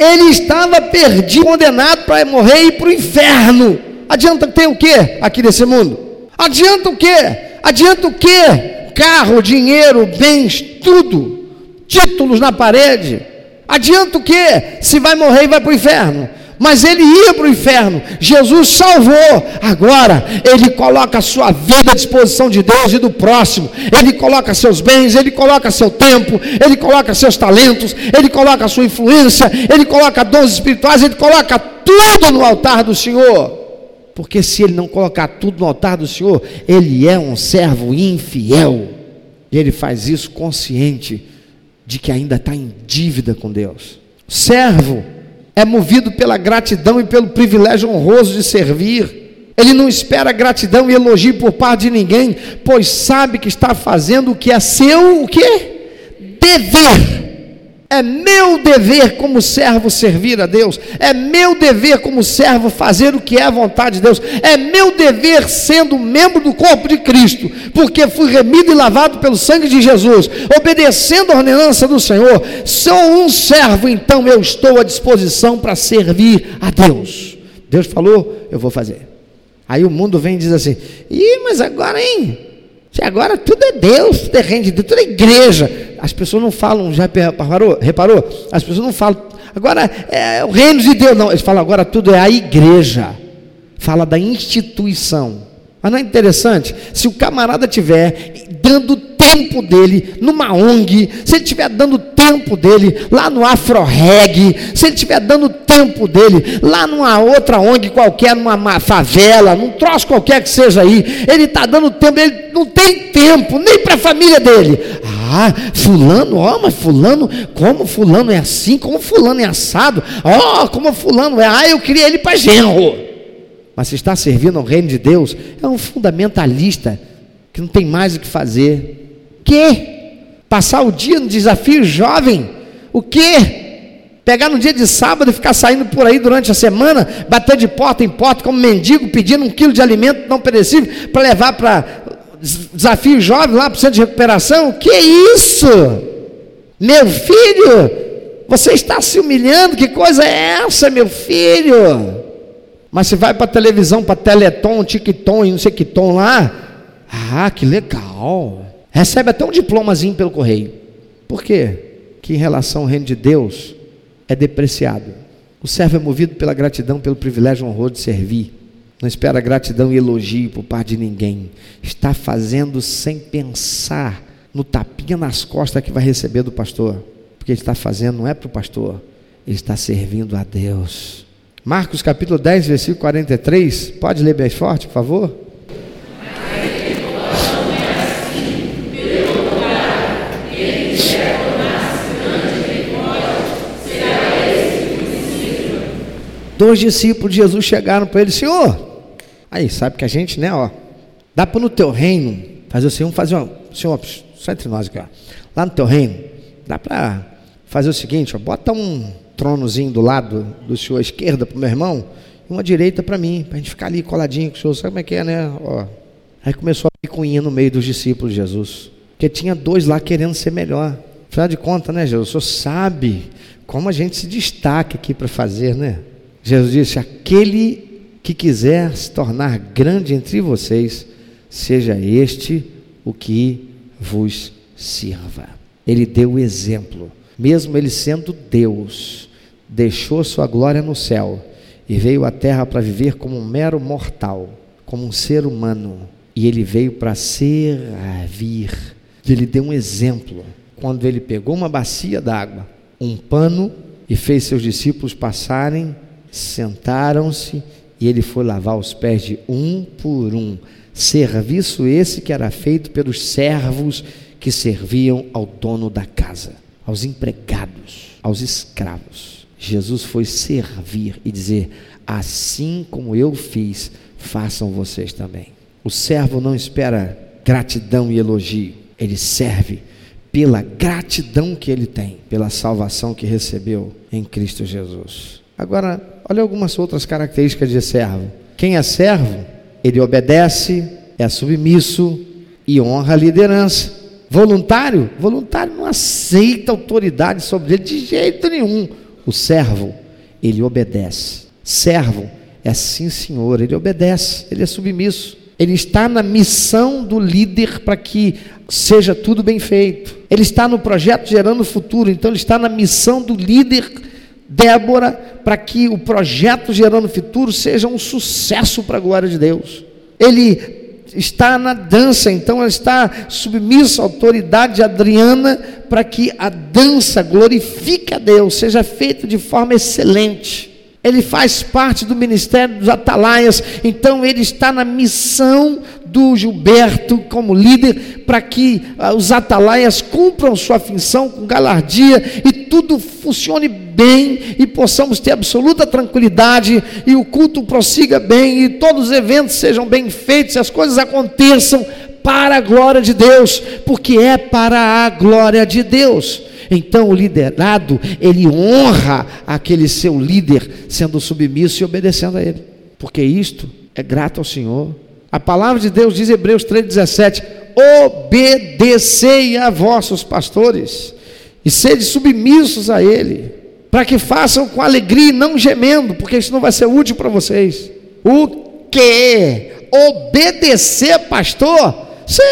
Ele estava perdido, condenado para morrer e ir para o inferno. Adianta ter o que aqui nesse mundo? Adianta o que? Adianta o que? Carro, dinheiro, bens, tudo. Títulos na parede. Adianta o que? Se vai morrer e vai para o inferno mas ele ia para o inferno. Jesus salvou. Agora, ele coloca a sua vida à disposição de Deus e do próximo. Ele coloca seus bens, ele coloca seu tempo, ele coloca seus talentos, ele coloca sua influência, ele coloca dons espirituais, ele coloca tudo no altar do Senhor. Porque se ele não colocar tudo no altar do Senhor, ele é um servo infiel. E ele faz isso consciente de que ainda está em dívida com Deus. Servo é movido pela gratidão e pelo privilégio honroso de servir. Ele não espera gratidão e elogio por parte de ninguém, pois sabe que está fazendo o que é seu, o que? Dever. É meu dever como servo servir a Deus. É meu dever como servo fazer o que é a vontade de Deus. É meu dever sendo membro do corpo de Cristo, porque fui remido e lavado pelo sangue de Jesus, obedecendo a ordenança do Senhor. Sou um servo, então eu estou à disposição para servir a Deus. Deus falou, eu vou fazer. Aí o mundo vem e diz assim: "Ih, mas agora, hein? Agora tudo é Deus, tudo é reino de tudo é igreja. As pessoas não falam, já reparou? reparou? As pessoas não falam, agora é o reino de Deus, não. Eles falam, agora tudo é a igreja. Fala da instituição. Mas não é interessante? Se o camarada tiver dando tempo dele numa ONG, se ele estiver dando tempo dele lá no AfroReg, se ele estiver dando tempo dele lá numa outra ONG qualquer, numa favela, num troço qualquer que seja aí, ele está dando tempo, ele não tem tempo nem para a família dele. Ah, fulano, ó, oh, mas fulano, como fulano é assim, como fulano é assado, ó, oh, como fulano é, ah, eu queria ele para genro. Mas se está servindo ao reino de Deus, é um fundamentalista que não tem mais o que fazer. Que? Passar o dia no desafio jovem? O que? Pegar no dia de sábado e ficar saindo por aí durante a semana, bater de porta em porta como mendigo, pedindo um quilo de alimento não perecível para levar para desafio jovem lá para o centro de recuperação? Que isso? Meu filho, você está se humilhando? Que coisa é essa, meu filho? Mas se vai para televisão, para Teleton, TikTok e não sei que tom lá, ah, que legal. Recebe até um diplomazinho pelo correio. Por quê? Que em relação ao reino de Deus é depreciado. O servo é movido pela gratidão, pelo privilégio honroso de servir. Não espera gratidão e elogio por parte de ninguém. Está fazendo sem pensar no tapinha nas costas que vai receber do pastor. Porque ele está fazendo não é para o pastor, ele está servindo a Deus. Marcos capítulo 10, versículo 43. Pode ler bem forte, por favor? Dois discípulos de Jesus chegaram para ele, Senhor, Aí, sabe que a gente, né, ó, dá para no teu reino fazer o seguinte, fazer uma, senhor, só entre nós aqui, ó, lá no teu reino, dá para fazer o seguinte, ó, bota um tronozinho do lado do senhor à esquerda para o meu irmão e uma direita para mim, para a gente ficar ali coladinho com o senhor, sabe como é que é, né? Ó. Aí começou a picuinha no meio dos discípulos de Jesus, porque tinha dois lá querendo ser melhor. Afinal de contas, né, Jesus? O senhor sabe como a gente se destaca aqui para fazer, né? Jesus disse: aquele que quiser se tornar grande entre vocês, seja este o que vos sirva. Ele deu o exemplo, mesmo ele sendo Deus, deixou sua glória no céu e veio à terra para viver como um mero mortal, como um ser humano, e ele veio para servir. Ele deu um exemplo quando ele pegou uma bacia d'água, um pano e fez seus discípulos passarem, sentaram-se e ele foi lavar os pés de um por um. Serviço esse que era feito pelos servos que serviam ao dono da casa, aos empregados, aos escravos. Jesus foi servir e dizer: assim como eu fiz, façam vocês também. O servo não espera gratidão e elogio, ele serve pela gratidão que ele tem, pela salvação que recebeu em Cristo Jesus. Agora, olha algumas outras características de servo. Quem é servo, ele obedece, é submisso e honra a liderança. Voluntário, voluntário não aceita autoridade sobre ele de jeito nenhum. O servo, ele obedece. Servo é sim, senhor, ele obedece, ele é submisso. Ele está na missão do líder para que seja tudo bem feito. Ele está no projeto gerando futuro, então ele está na missão do líder Débora para que o projeto Gerando Futuro seja um sucesso para a glória de Deus. Ele está na dança, então ela está submissa à autoridade de Adriana para que a dança glorifique a Deus, seja feita de forma excelente. Ele faz parte do ministério dos atalaias, então ele está na missão do Gilberto como líder para que uh, os atalaias cumpram sua função com galardia e tudo funcione bem e possamos ter absoluta tranquilidade e o culto prossiga bem e todos os eventos sejam bem feitos e as coisas aconteçam para a glória de Deus, porque é para a glória de Deus. Então o liderado, ele honra aquele seu líder, sendo submisso e obedecendo a ele, porque isto é grato ao Senhor. A palavra de Deus diz em Hebreus 3,17: obedecei a vossos pastores e sede submissos a ele, para que façam com alegria e não gemendo, porque isso não vai ser útil para vocês. O que? Obedecer, pastor? Você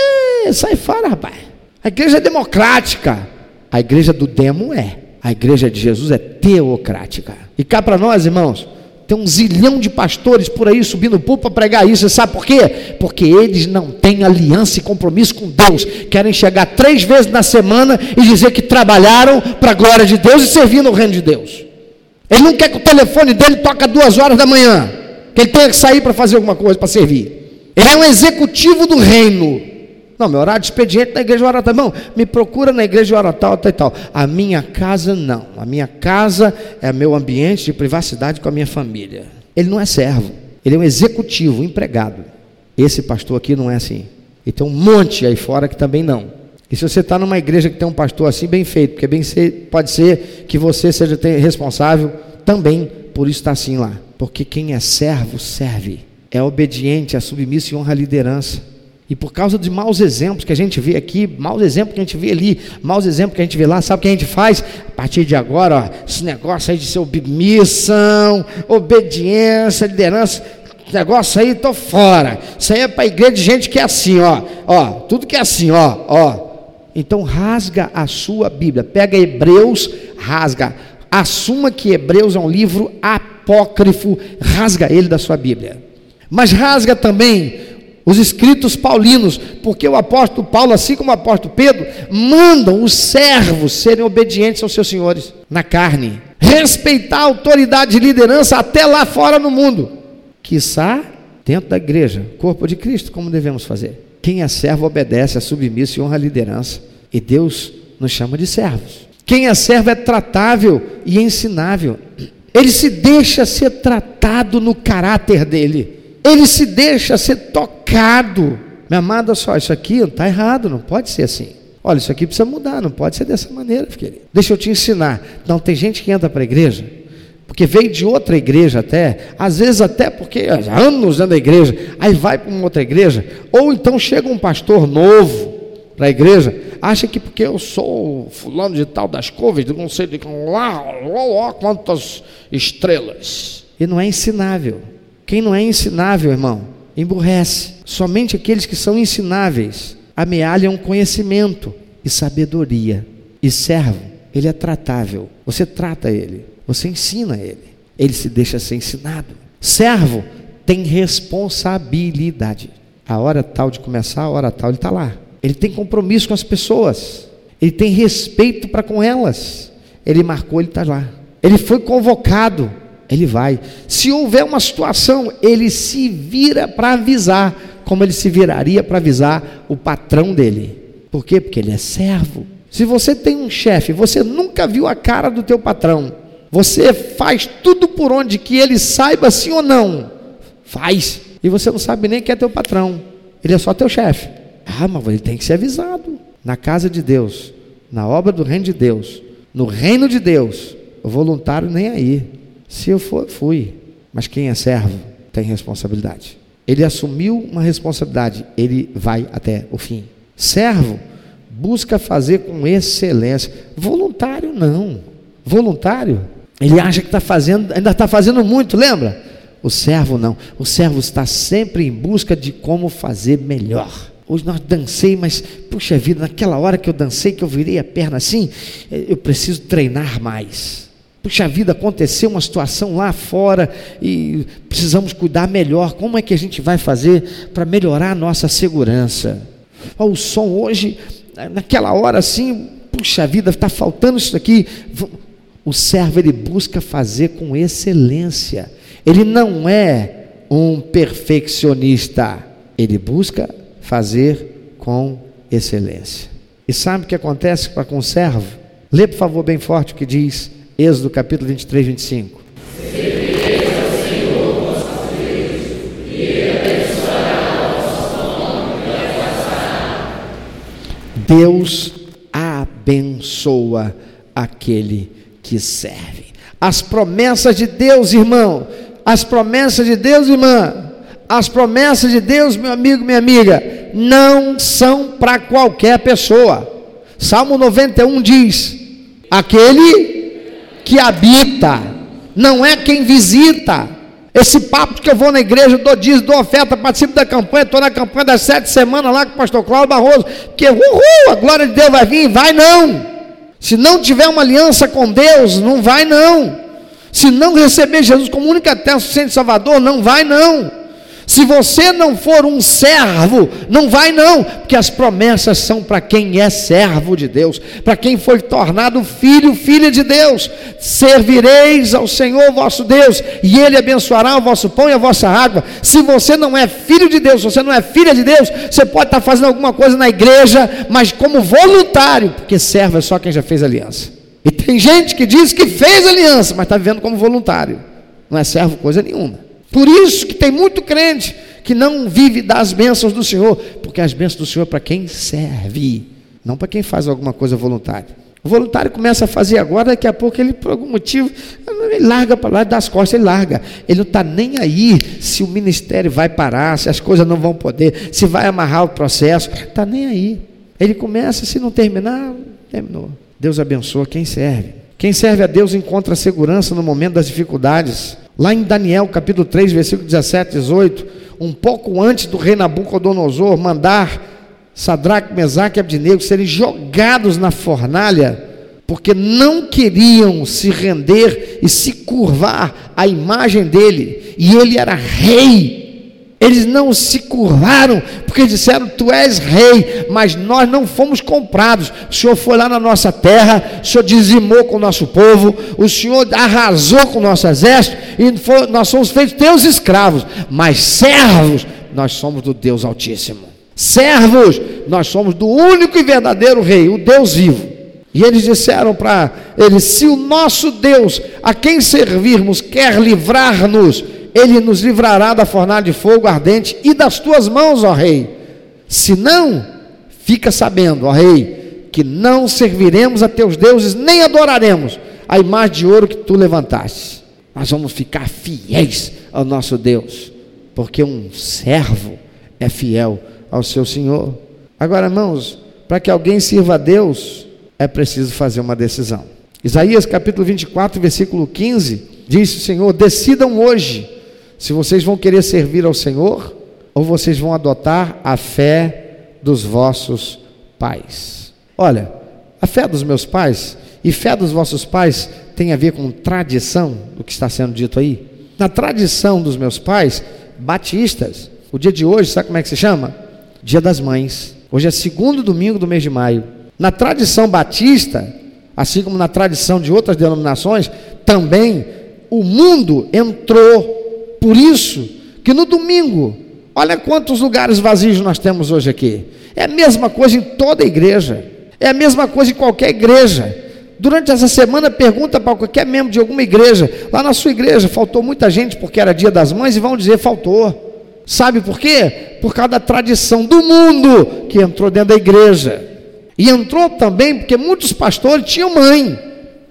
sai fora, rapaz. A igreja é democrática. A igreja do demo é. A igreja de Jesus é teocrática. E cá para nós, irmãos, tem um zilhão de pastores por aí subindo para pregar isso. Você sabe por quê? Porque eles não têm aliança e compromisso com Deus. Querem chegar três vezes na semana e dizer que trabalharam para a glória de Deus e servindo o reino de Deus. Ele não quer que o telefone dele toque duas horas da manhã. Que ele tenha que sair para fazer alguma coisa, para servir. Ele é um executivo do reino. Não, meu horário de expediente na igreja hora tal. Me procura na igreja hora tal, tal e tal. A minha casa não. A minha casa é meu ambiente de privacidade com a minha família. Ele não é servo. Ele é um executivo, um empregado. Esse pastor aqui não é assim. E tem um monte aí fora que também não. E se você está numa igreja que tem um pastor assim, bem feito, porque bem ser, pode ser que você seja responsável também por isso estar assim lá. Porque quem é servo, serve. É obediente, é submisso e honra a liderança. E por causa de maus exemplos que a gente vê aqui, maus exemplos que a gente vê ali, maus exemplos que a gente vê lá, sabe o que a gente faz? A partir de agora, ó, esse negócio aí de ser missão, obediência, liderança, negócio aí, tô fora. Isso aí é para igreja de gente que é assim, ó, ó, tudo que é assim, ó, ó. Então rasga a sua Bíblia, pega Hebreus, rasga. Assuma que Hebreus é um livro apócrifo, rasga ele da sua Bíblia. Mas rasga também os escritos paulinos, porque o apóstolo Paulo, assim como o apóstolo Pedro, mandam os servos serem obedientes aos seus senhores na carne, respeitar a autoridade e liderança até lá fora no mundo, quiçá dentro da igreja, corpo de Cristo, como devemos fazer. Quem é servo obedece, é submisso e honra a liderança, e Deus nos chama de servos. Quem é servo é tratável e ensinável, ele se deixa ser tratado no caráter dele ele se deixa ser tocado. Minha amada, só, isso aqui está errado, não pode ser assim. Olha, isso aqui precisa mudar, não pode ser dessa maneira, querido. Deixa eu te ensinar. Não, tem gente que entra para a igreja, porque veio de outra igreja até, às vezes até porque há anos dentro da igreja, aí vai para uma outra igreja, ou então chega um pastor novo para a igreja, acha que porque eu sou fulano de tal das covas, não sei de lá, lá quantas estrelas. E não é ensinável. Quem não é ensinável, irmão, emburrece. Somente aqueles que são ensináveis amealham conhecimento e sabedoria. E servo, ele é tratável. Você trata ele, você ensina ele. Ele se deixa ser ensinado. Servo tem responsabilidade. A hora tal de começar, a hora tal, ele está lá. Ele tem compromisso com as pessoas. Ele tem respeito para com elas. Ele marcou, ele está lá. Ele foi convocado ele vai. Se houver uma situação, ele se vira para avisar, como ele se viraria para avisar o patrão dele. Por quê? Porque ele é servo. Se você tem um chefe, você nunca viu a cara do teu patrão. Você faz tudo por onde que ele saiba sim ou não. Faz. E você não sabe nem quem é teu patrão. Ele é só teu chefe. Ah, mas ele tem que ser avisado. Na casa de Deus, na obra do reino de Deus, no reino de Deus, o voluntário nem aí. Se eu for, fui. Mas quem é servo tem responsabilidade. Ele assumiu uma responsabilidade, ele vai até o fim. Servo busca fazer com excelência. Voluntário não. Voluntário, ele acha que está fazendo, ainda está fazendo muito, lembra? O servo não. O servo está sempre em busca de como fazer melhor. Hoje nós dancei, mas puxa vida, naquela hora que eu dancei, que eu virei a perna assim, eu preciso treinar mais. Puxa vida, aconteceu uma situação lá fora e precisamos cuidar melhor. Como é que a gente vai fazer para melhorar a nossa segurança? o som hoje, naquela hora assim, puxa vida, está faltando isso aqui. O servo ele busca fazer com excelência. Ele não é um perfeccionista. Ele busca fazer com excelência. E sabe o que acontece com o servo? Lê por favor bem forte o que diz Êxodo capítulo 23, 25. Deus abençoa aquele que serve. As promessas de Deus, irmão, as promessas de Deus, irmã, as promessas de Deus, meu amigo, minha amiga, não são para qualquer pessoa. Salmo 91 diz: aquele que habita, não é quem visita. Esse papo que eu vou na igreja, dou dízimo, dou oferta, participo da campanha, estou na campanha das sete semanas lá com o pastor Cláudio Barroso, que uhul, a glória de Deus vai vir, vai não. Se não tiver uma aliança com Deus, não vai não. Se não receber Jesus como única terra suficiente Salvador, não vai não. Se você não for um servo, não vai não, porque as promessas são para quem é servo de Deus, para quem foi tornado filho, filha de Deus. Servireis ao Senhor vosso Deus, e ele abençoará o vosso pão e a vossa água. Se você não é filho de Deus, se você não é filha de Deus, você pode estar fazendo alguma coisa na igreja, mas como voluntário, porque servo é só quem já fez aliança. E tem gente que diz que fez aliança, mas está vivendo como voluntário. Não é servo coisa nenhuma. Por isso que tem muito crente que não vive das bênçãos do Senhor, porque as bênçãos do Senhor é para quem serve, não para quem faz alguma coisa voluntária. O voluntário começa a fazer agora, daqui a pouco ele, por algum motivo, ele larga para lá, das costas, ele larga. Ele não está nem aí se o ministério vai parar, se as coisas não vão poder, se vai amarrar o processo, está nem aí. Ele começa, se não terminar, terminou. Deus abençoa quem serve. Quem serve a Deus encontra segurança no momento das dificuldades. Lá em Daniel capítulo 3, versículo 17 e 18, um pouco antes do rei Nabucodonosor mandar Sadraque, Mesaque e Abdinego serem jogados na fornalha, porque não queriam se render e se curvar à imagem dele, e ele era rei eles não se curvaram, porque disseram: Tu és rei, mas nós não fomos comprados. O Senhor foi lá na nossa terra, o Senhor dizimou com o nosso povo, o Senhor arrasou com o nosso exército, e foi, nós somos feitos teus escravos, mas servos, nós somos do Deus Altíssimo. Servos, nós somos do único e verdadeiro rei, o Deus vivo. E eles disseram para ele: Se o nosso Deus, a quem servirmos, quer livrar-nos, ele nos livrará da fornalha de fogo ardente e das tuas mãos, ó rei. Se não, fica sabendo, ó rei, que não serviremos a teus deuses, nem adoraremos a imagem de ouro que tu levantaste. Nós vamos ficar fiéis ao nosso Deus, porque um servo é fiel ao seu Senhor. Agora, irmãos, para que alguém sirva a Deus, é preciso fazer uma decisão. Isaías capítulo 24, versículo 15, diz o Senhor: decidam hoje se vocês vão querer servir ao Senhor ou vocês vão adotar a fé dos vossos pais. Olha, a fé dos meus pais e fé dos vossos pais tem a ver com tradição, do que está sendo dito aí. Na tradição dos meus pais, batistas, o dia de hoje, sabe como é que se chama? Dia das Mães. Hoje é segundo domingo do mês de maio. Na tradição batista, assim como na tradição de outras denominações, também o mundo entrou por isso que no domingo, olha quantos lugares vazios nós temos hoje aqui. É a mesma coisa em toda igreja. É a mesma coisa em qualquer igreja. Durante essa semana, pergunta para qualquer membro de alguma igreja. Lá na sua igreja faltou muita gente porque era dia das mães e vão dizer faltou. Sabe por quê? Por causa da tradição do mundo que entrou dentro da igreja. E entrou também porque muitos pastores tinham mãe.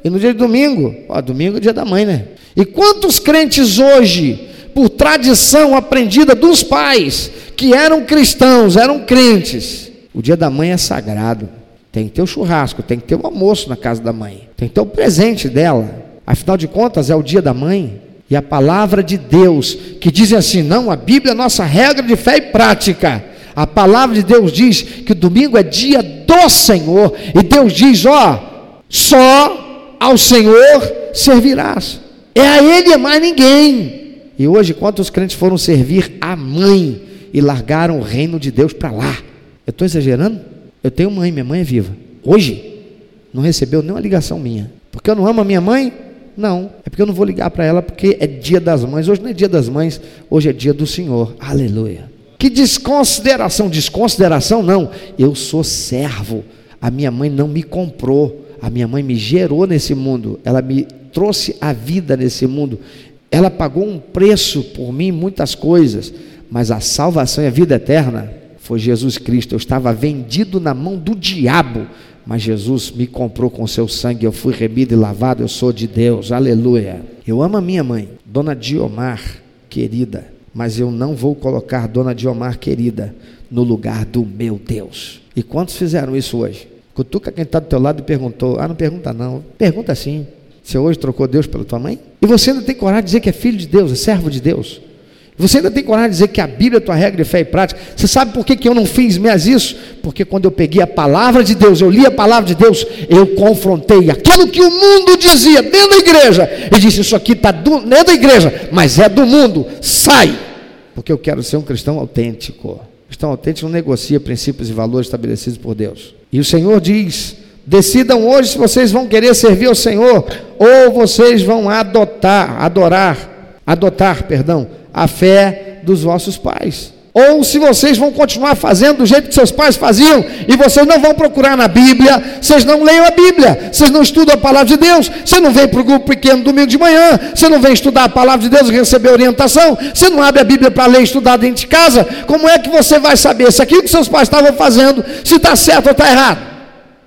E no dia de domingo, ó, domingo é dia da mãe, né? E quantos crentes hoje por tradição aprendida dos pais, que eram cristãos, eram crentes. O dia da mãe é sagrado. Tem que ter o churrasco, tem que ter o almoço na casa da mãe, tem que ter o presente dela. Afinal de contas, é o dia da mãe. E a palavra de Deus, que diz assim: não, a Bíblia é nossa regra de fé e prática. A palavra de Deus diz que o domingo é dia do Senhor. E Deus diz: ó, só ao Senhor servirás. É a Ele e mais ninguém. E hoje, quantos crentes foram servir a mãe e largaram o reino de Deus para lá? Eu estou exagerando? Eu tenho mãe, minha mãe é viva. Hoje, não recebeu nenhuma ligação minha. Porque eu não amo a minha mãe? Não. É porque eu não vou ligar para ela porque é dia das mães. Hoje não é dia das mães, hoje é dia do Senhor. Aleluia. Que desconsideração, desconsideração não. Eu sou servo. A minha mãe não me comprou. A minha mãe me gerou nesse mundo. Ela me trouxe a vida nesse mundo. Ela pagou um preço por mim, muitas coisas, mas a salvação e a vida eterna foi Jesus Cristo. Eu estava vendido na mão do diabo, mas Jesus me comprou com seu sangue. Eu fui remido e lavado. Eu sou de Deus. Aleluia. Eu amo a minha mãe, Dona Diomar, querida, mas eu não vou colocar Dona Diomar, querida, no lugar do meu Deus. E quantos fizeram isso hoje? Cutuca quem está do teu lado e perguntou. Ah, não pergunta não. Pergunta sim. Você hoje trocou Deus pela tua mãe? E você ainda tem coragem de dizer que é filho de Deus, é servo de Deus. Você ainda tem coragem de dizer que a Bíblia é tua regra de fé e prática. Você sabe por que, que eu não fiz mais isso? Porque quando eu peguei a palavra de Deus, eu li a palavra de Deus, eu confrontei aquilo que o mundo dizia dentro da igreja. E disse: Isso aqui está dentro da igreja, mas é do mundo. Sai! porque eu quero ser um cristão autêntico. Cristão autêntico não negocia princípios e valores estabelecidos por Deus. E o Senhor diz: decidam hoje se vocês vão querer servir ao Senhor ou vocês vão adotar, adorar, adotar, perdão, a fé dos vossos pais ou se vocês vão continuar fazendo do jeito que seus pais faziam, e vocês não vão procurar na Bíblia, vocês não leiam a Bíblia, vocês não estudam a palavra de Deus, você não vem para o grupo pequeno domingo de manhã, você não vem estudar a palavra de Deus e receber orientação, você não abre a Bíblia para ler e estudar dentro de casa, como é que você vai saber se aquilo que seus pais estavam fazendo, se está certo ou está errado?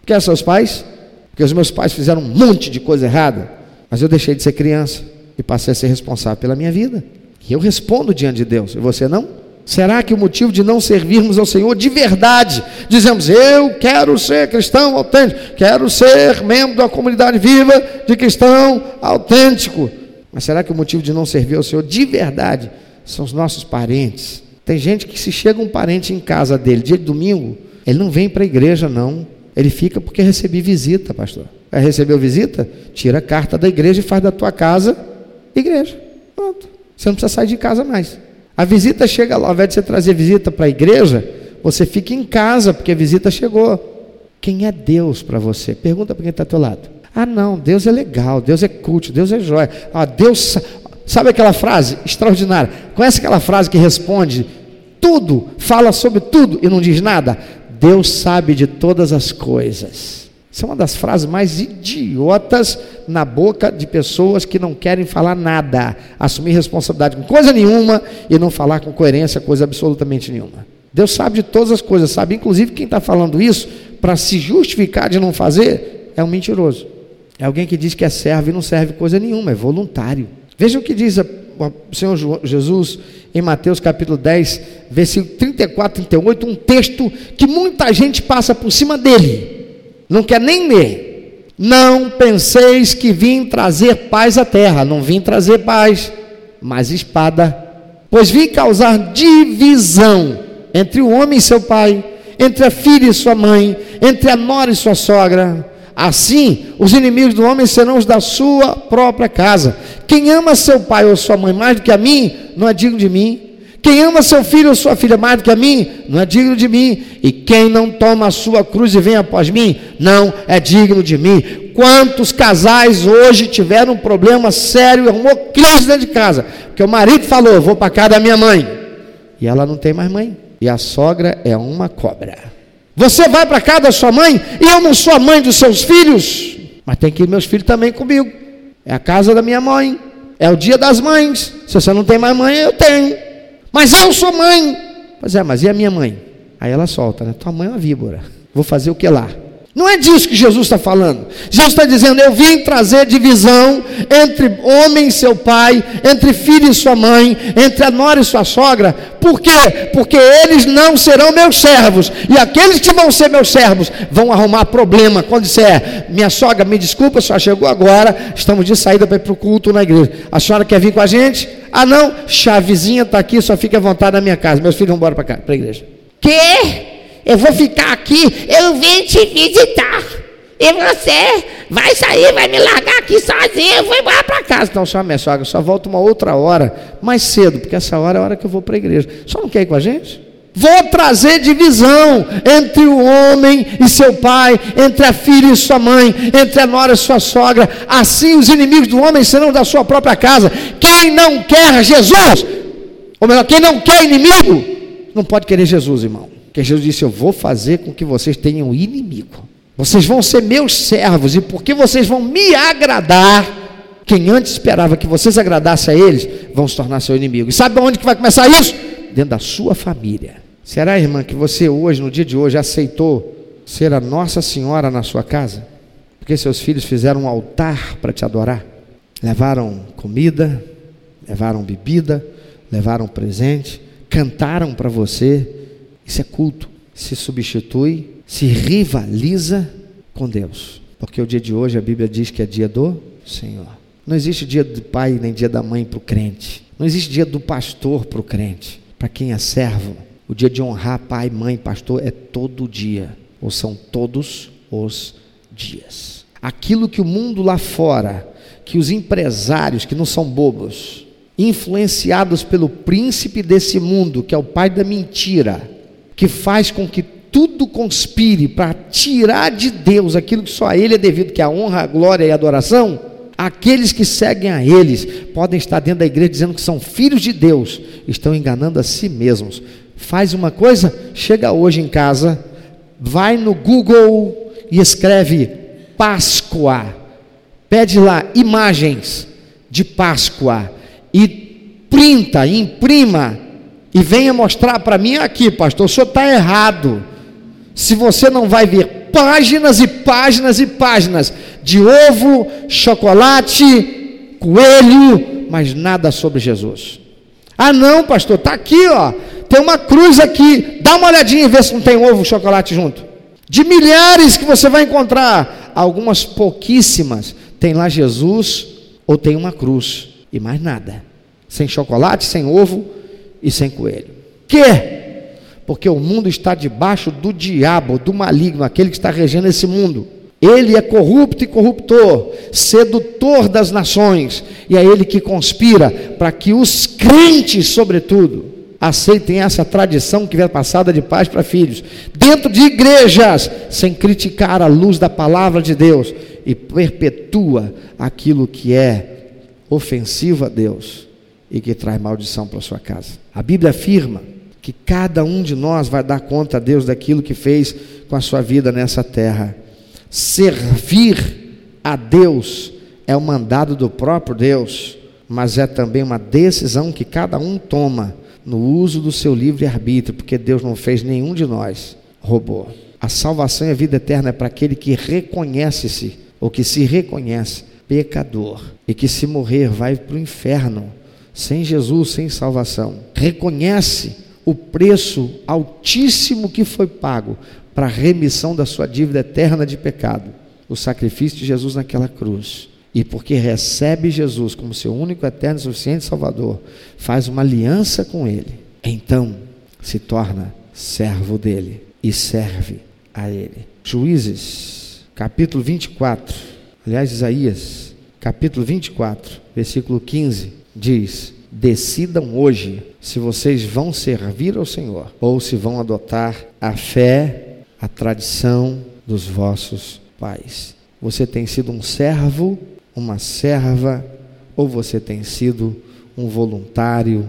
Porque é seus pais? Porque os meus pais fizeram um monte de coisa errada, mas eu deixei de ser criança e passei a ser responsável pela minha vida. E eu respondo diante de Deus, e você não? Será que o motivo de não servirmos ao Senhor de verdade, dizemos, eu quero ser cristão autêntico, quero ser membro da comunidade viva de cristão autêntico, mas será que o motivo de não servir ao Senhor de verdade são os nossos parentes? Tem gente que se chega um parente em casa dele, dia de domingo, ele não vem para a igreja não, ele fica porque recebi visita, pastor. Recebeu visita? Tira a carta da igreja e faz da tua casa igreja. Pronto. Você não precisa sair de casa mais. A visita chega lá, ao invés de você trazer visita para a igreja, você fica em casa, porque a visita chegou. Quem é Deus para você? Pergunta para quem está ao teu lado. Ah, não, Deus é legal, Deus é culto, Deus é jóia. Ah, Deus, sabe aquela frase extraordinária? Conhece aquela frase que responde tudo, fala sobre tudo e não diz nada? Deus sabe de todas as coisas. Isso é uma das frases mais idiotas na boca de pessoas que não querem falar nada, assumir responsabilidade com coisa nenhuma e não falar com coerência coisa absolutamente nenhuma. Deus sabe de todas as coisas, sabe inclusive quem está falando isso para se justificar de não fazer é um mentiroso. É alguém que diz que é servo e não serve coisa nenhuma, é voluntário. Veja o que diz o Senhor Jesus em Mateus capítulo 10, versículo 34, 38, um texto que muita gente passa por cima dele não quer nem ler. Não penseis que vim trazer paz à terra, não vim trazer paz, mas espada. Pois vim causar divisão entre o homem e seu pai, entre a filha e sua mãe, entre a nora e sua sogra. Assim, os inimigos do homem serão os da sua própria casa. Quem ama seu pai ou sua mãe mais do que a mim, não é digno de mim. Quem ama seu filho ou sua filha mais do que a mim, não é digno de mim. E quem não toma a sua cruz e vem após mim, não é digno de mim. Quantos casais hoje tiveram um problema sério e arrumou crise dentro de casa? Porque o marido falou: vou para casa da minha mãe. E ela não tem mais mãe. E a sogra é uma cobra. Você vai para casa da sua mãe e eu não sou a mãe dos seus filhos. Mas tem que ir meus filhos também comigo. É a casa da minha mãe. É o dia das mães. Se você não tem mais mãe, eu tenho. Mas eu sou mãe. Pois é, mas e a minha mãe? Aí ela solta, né? Tua mãe é uma víbora. Vou fazer o que lá? Não é disso que Jesus está falando. Jesus está dizendo: Eu vim trazer divisão entre homem e seu pai, entre filho e sua mãe, entre a nora e sua sogra. Por quê? Porque eles não serão meus servos. E aqueles que vão ser meus servos vão arrumar problema. Quando disser, minha sogra, me desculpa, só chegou agora, estamos de saída para ir para o culto na igreja. A senhora quer vir com a gente? Ah, não, chavezinha está aqui, só fica à vontade na minha casa. Meus filhos vão embora para para a igreja. Que? Eu vou ficar aqui, eu vim te visitar. E você vai sair, vai me largar aqui sozinho, eu vou embora para casa. Então, só minha sogra, só volta uma outra hora, mais cedo, porque essa hora é a hora que eu vou para a igreja. Só não quer ir com a gente? Vou trazer divisão entre o homem e seu pai, entre a filha e sua mãe, entre a nora e sua sogra. Assim os inimigos do homem serão da sua própria casa. Quem não quer Jesus, ou melhor, quem não quer inimigo, não pode querer Jesus, irmão. Porque Jesus disse: Eu vou fazer com que vocês tenham inimigo. Vocês vão ser meus servos, e porque vocês vão me agradar, quem antes esperava que vocês agradassem a eles, vão se tornar seu inimigo. E sabe onde que vai começar isso? Dentro da sua família. Será, irmã, que você hoje, no dia de hoje, aceitou ser a Nossa Senhora na sua casa? Porque seus filhos fizeram um altar para te adorar? Levaram comida, levaram bebida, levaram presente, cantaram para você, isso é culto. Se substitui, se rivaliza com Deus. Porque o dia de hoje a Bíblia diz que é dia do Senhor. Não existe dia do pai nem dia da mãe para o crente. Não existe dia do pastor para o crente. Para quem é servo, o dia de honrar pai, mãe, pastor é todo dia. Ou são todos os dias. Aquilo que o mundo lá fora, que os empresários, que não são bobos, influenciados pelo príncipe desse mundo, que é o pai da mentira, que faz com que tudo conspire para tirar de Deus aquilo que só a Ele é devido, que é a honra, a glória e a adoração, aqueles que seguem a eles podem estar dentro da igreja dizendo que são filhos de Deus, estão enganando a si mesmos. Faz uma coisa, chega hoje em casa, vai no Google e escreve Páscoa, pede lá imagens de Páscoa e printa, imprima e venha mostrar para mim aqui, pastor, o senhor está errado. Se você não vai ver páginas e páginas e páginas de ovo, chocolate, coelho, mas nada sobre Jesus. Ah, não, pastor, está aqui, ó. Tem uma cruz aqui. Dá uma olhadinha e vê se não tem ovo, chocolate junto. De milhares que você vai encontrar, algumas pouquíssimas tem lá Jesus ou tem uma cruz e mais nada. Sem chocolate, sem ovo e sem coelho. Que? Porque o mundo está debaixo do diabo, do maligno, aquele que está regendo esse mundo. Ele é corrupto e corruptor, sedutor das nações, e é ele que conspira para que os crentes, sobretudo, aceitem essa tradição que vem passada de pais para filhos, dentro de igrejas, sem criticar a luz da palavra de Deus, e perpetua aquilo que é ofensivo a Deus e que traz maldição para sua casa. A Bíblia afirma que cada um de nós vai dar conta a Deus daquilo que fez com a sua vida nessa terra. Servir a Deus é o mandado do próprio Deus, mas é também uma decisão que cada um toma no uso do seu livre-arbítrio, porque Deus não fez nenhum de nós robô. A salvação e a vida eterna é para aquele que reconhece-se ou que se reconhece pecador e que se morrer vai para o inferno, sem Jesus, sem salvação, reconhece o preço altíssimo que foi pago para a remissão da sua dívida eterna de pecado, o sacrifício de Jesus naquela cruz. E porque recebe Jesus como seu único, eterno e suficiente Salvador, faz uma aliança com Ele, então se torna servo dele e serve a Ele. Juízes capítulo 24, aliás, Isaías, capítulo 24, versículo 15, diz: Decidam hoje se vocês vão servir ao Senhor ou se vão adotar a fé, a tradição dos vossos pais. Você tem sido um servo, uma serva, ou você tem sido um voluntário,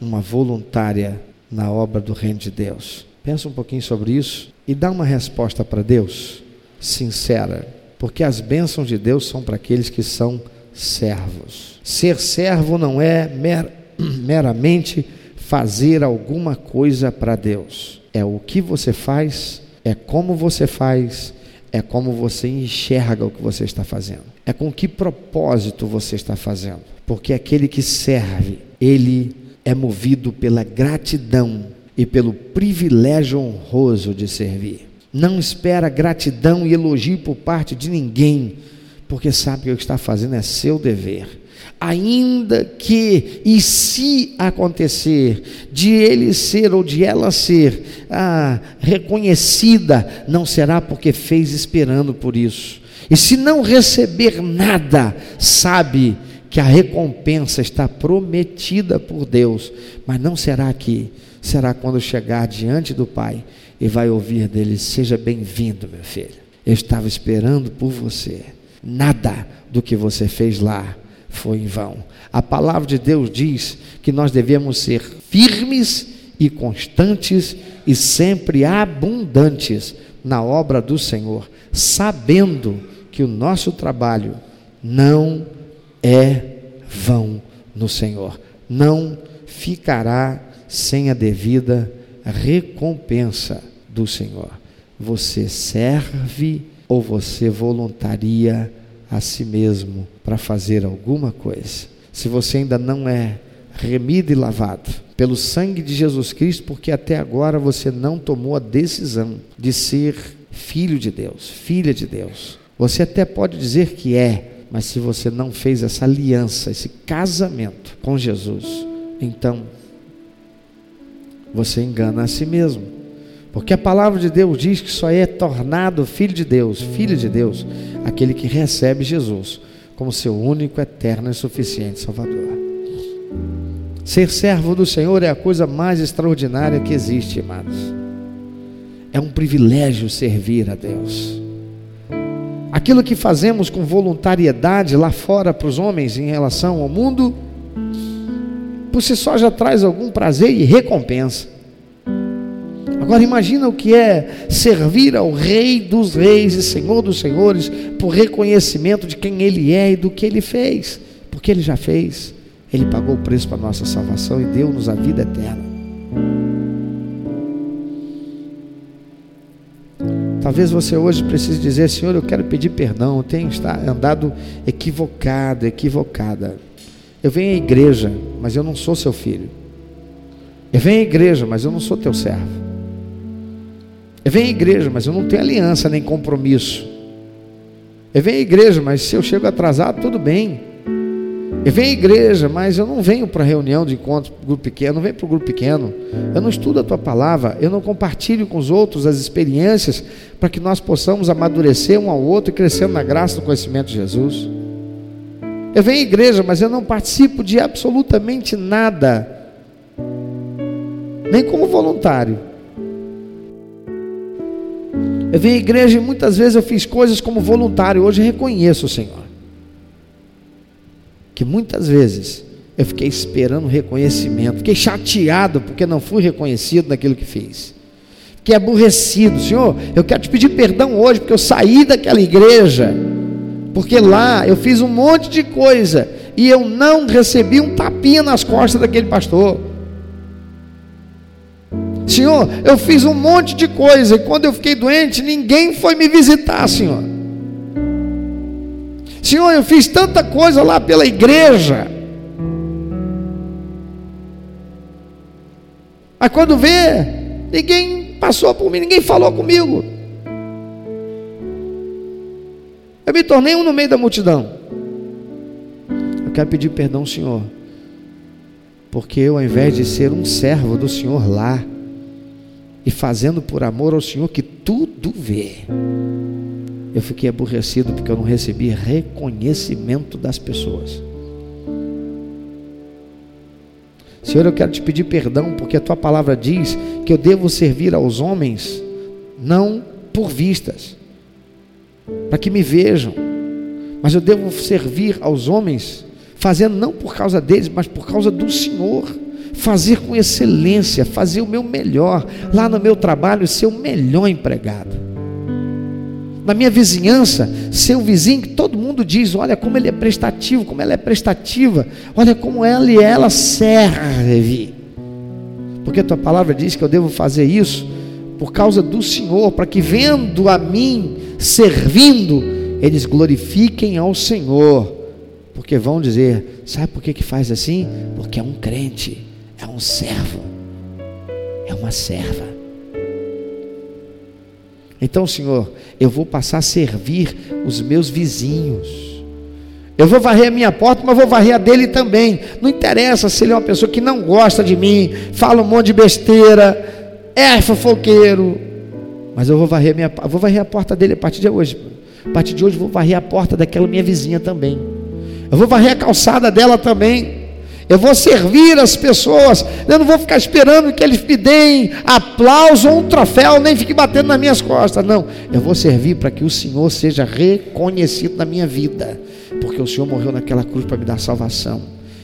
uma voluntária na obra do Reino de Deus? Pensa um pouquinho sobre isso e dá uma resposta para Deus sincera, porque as bênçãos de Deus são para aqueles que são servos. Ser servo não é mer meramente fazer alguma coisa para Deus, é o que você faz, é como você faz, é como você enxerga o que você está fazendo, é com que propósito você está fazendo, porque aquele que serve, ele é movido pela gratidão e pelo privilégio honroso de servir. Não espera gratidão e elogio por parte de ninguém, porque sabe que o que está fazendo é seu dever. Ainda que, e se acontecer, de ele ser ou de ela ser ah, reconhecida, não será porque fez esperando por isso. E se não receber nada, sabe que a recompensa está prometida por Deus, mas não será aqui, será quando chegar diante do Pai e vai ouvir dele: Seja bem-vindo, meu filho. Eu estava esperando por você. Nada do que você fez lá foi em vão. A palavra de Deus diz que nós devemos ser firmes e constantes e sempre abundantes na obra do Senhor, sabendo que o nosso trabalho não é vão no Senhor, não ficará sem a devida recompensa do Senhor. Você serve ou você voluntaria a si mesmo para fazer alguma coisa? Se você ainda não é remido e lavado pelo sangue de Jesus Cristo, porque até agora você não tomou a decisão de ser filho de Deus, filha de Deus. Você até pode dizer que é, mas se você não fez essa aliança, esse casamento com Jesus, então você engana a si mesmo. Porque a palavra de Deus diz que só é tornado filho de Deus, filho de Deus, aquele que recebe Jesus como seu único, eterno e suficiente Salvador. Ser servo do Senhor é a coisa mais extraordinária que existe, amados. É um privilégio servir a Deus. Aquilo que fazemos com voluntariedade lá fora para os homens em relação ao mundo, por si só já traz algum prazer e recompensa. Agora imagina o que é servir ao Rei dos Reis e Senhor dos Senhores por reconhecimento de quem Ele é e do que Ele fez, porque Ele já fez. Ele pagou o preço para a nossa salvação e deu-nos a vida eterna. Talvez você hoje precise dizer, Senhor, eu quero pedir perdão, eu tenho andado equivocado, equivocada. Eu venho à igreja, mas eu não sou seu filho. Eu venho à igreja, mas eu não sou teu servo. Eu venho à igreja, mas eu não tenho aliança nem compromisso. Eu venho à igreja, mas se eu chego atrasado, tudo bem. Eu venho à igreja, mas eu não venho para reunião de encontro grupo pequeno, eu não venho para o grupo pequeno. Eu não estudo a tua palavra, eu não compartilho com os outros as experiências para que nós possamos amadurecer um ao outro e crescendo na graça do conhecimento de Jesus. Eu venho à igreja, mas eu não participo de absolutamente nada, nem como voluntário. Eu venho à igreja e muitas vezes eu fiz coisas como voluntário, hoje reconheço o Senhor. Que muitas vezes eu fiquei esperando reconhecimento, fiquei chateado porque não fui reconhecido naquilo que fiz. Fiquei aborrecido, Senhor, eu quero te pedir perdão hoje porque eu saí daquela igreja porque lá eu fiz um monte de coisa e eu não recebi um tapinha nas costas daquele pastor. Senhor, eu fiz um monte de coisa e quando eu fiquei doente, ninguém foi me visitar, Senhor. Senhor, eu fiz tanta coisa lá pela igreja. Mas quando vê, ninguém passou por mim, ninguém falou comigo. Eu me tornei um no meio da multidão. Eu quero pedir perdão, Senhor, porque eu, ao invés de ser um servo do Senhor lá, e fazendo por amor ao Senhor que tudo vê, eu fiquei aborrecido porque eu não recebi reconhecimento das pessoas. Senhor, eu quero te pedir perdão porque a tua palavra diz que eu devo servir aos homens não por vistas, para que me vejam, mas eu devo servir aos homens, fazendo não por causa deles, mas por causa do Senhor, fazer com excelência, fazer o meu melhor, lá no meu trabalho, ser o melhor empregado. Na minha vizinhança, ser o vizinho que todo mundo diz: olha como ele é prestativo, como ela é prestativa, olha como ela e ela serve. Porque a tua palavra diz que eu devo fazer isso por causa do Senhor, para que vendo a mim servindo, eles glorifiquem ao Senhor. Porque vão dizer: sabe por que, que faz assim? Porque é um crente, é um servo, é uma serva. Então, Senhor, eu vou passar a servir os meus vizinhos. Eu vou varrer a minha porta, mas vou varrer a dele também. Não interessa se ele é uma pessoa que não gosta de mim, fala um monte de besteira, é fofoqueiro. Mas eu vou varrer, minha, vou varrer a porta dele a partir de hoje. A partir de hoje eu vou varrer a porta daquela minha vizinha também. Eu vou varrer a calçada dela também. Eu vou servir as pessoas. Eu não vou ficar esperando que eles me deem aplauso ou um troféu, nem fique batendo nas minhas costas. Não. Eu vou servir para que o Senhor seja reconhecido na minha vida. Porque o Senhor morreu naquela cruz para me dar salvação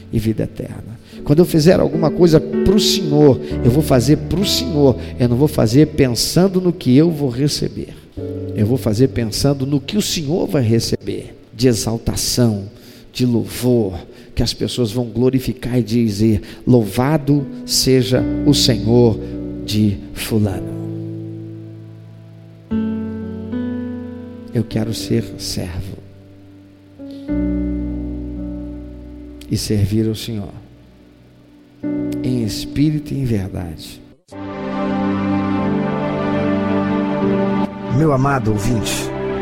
e vida eterna. Quando eu fizer alguma coisa para o Senhor, eu vou fazer para o Senhor. Eu não vou fazer pensando no que eu vou receber. Eu vou fazer pensando no que o Senhor vai receber de exaltação, de louvor, que as pessoas vão glorificar e dizer: Louvado seja o Senhor de Fulano. Eu quero ser servo e servir ao Senhor em espírito e em verdade. Meu amado ouvinte,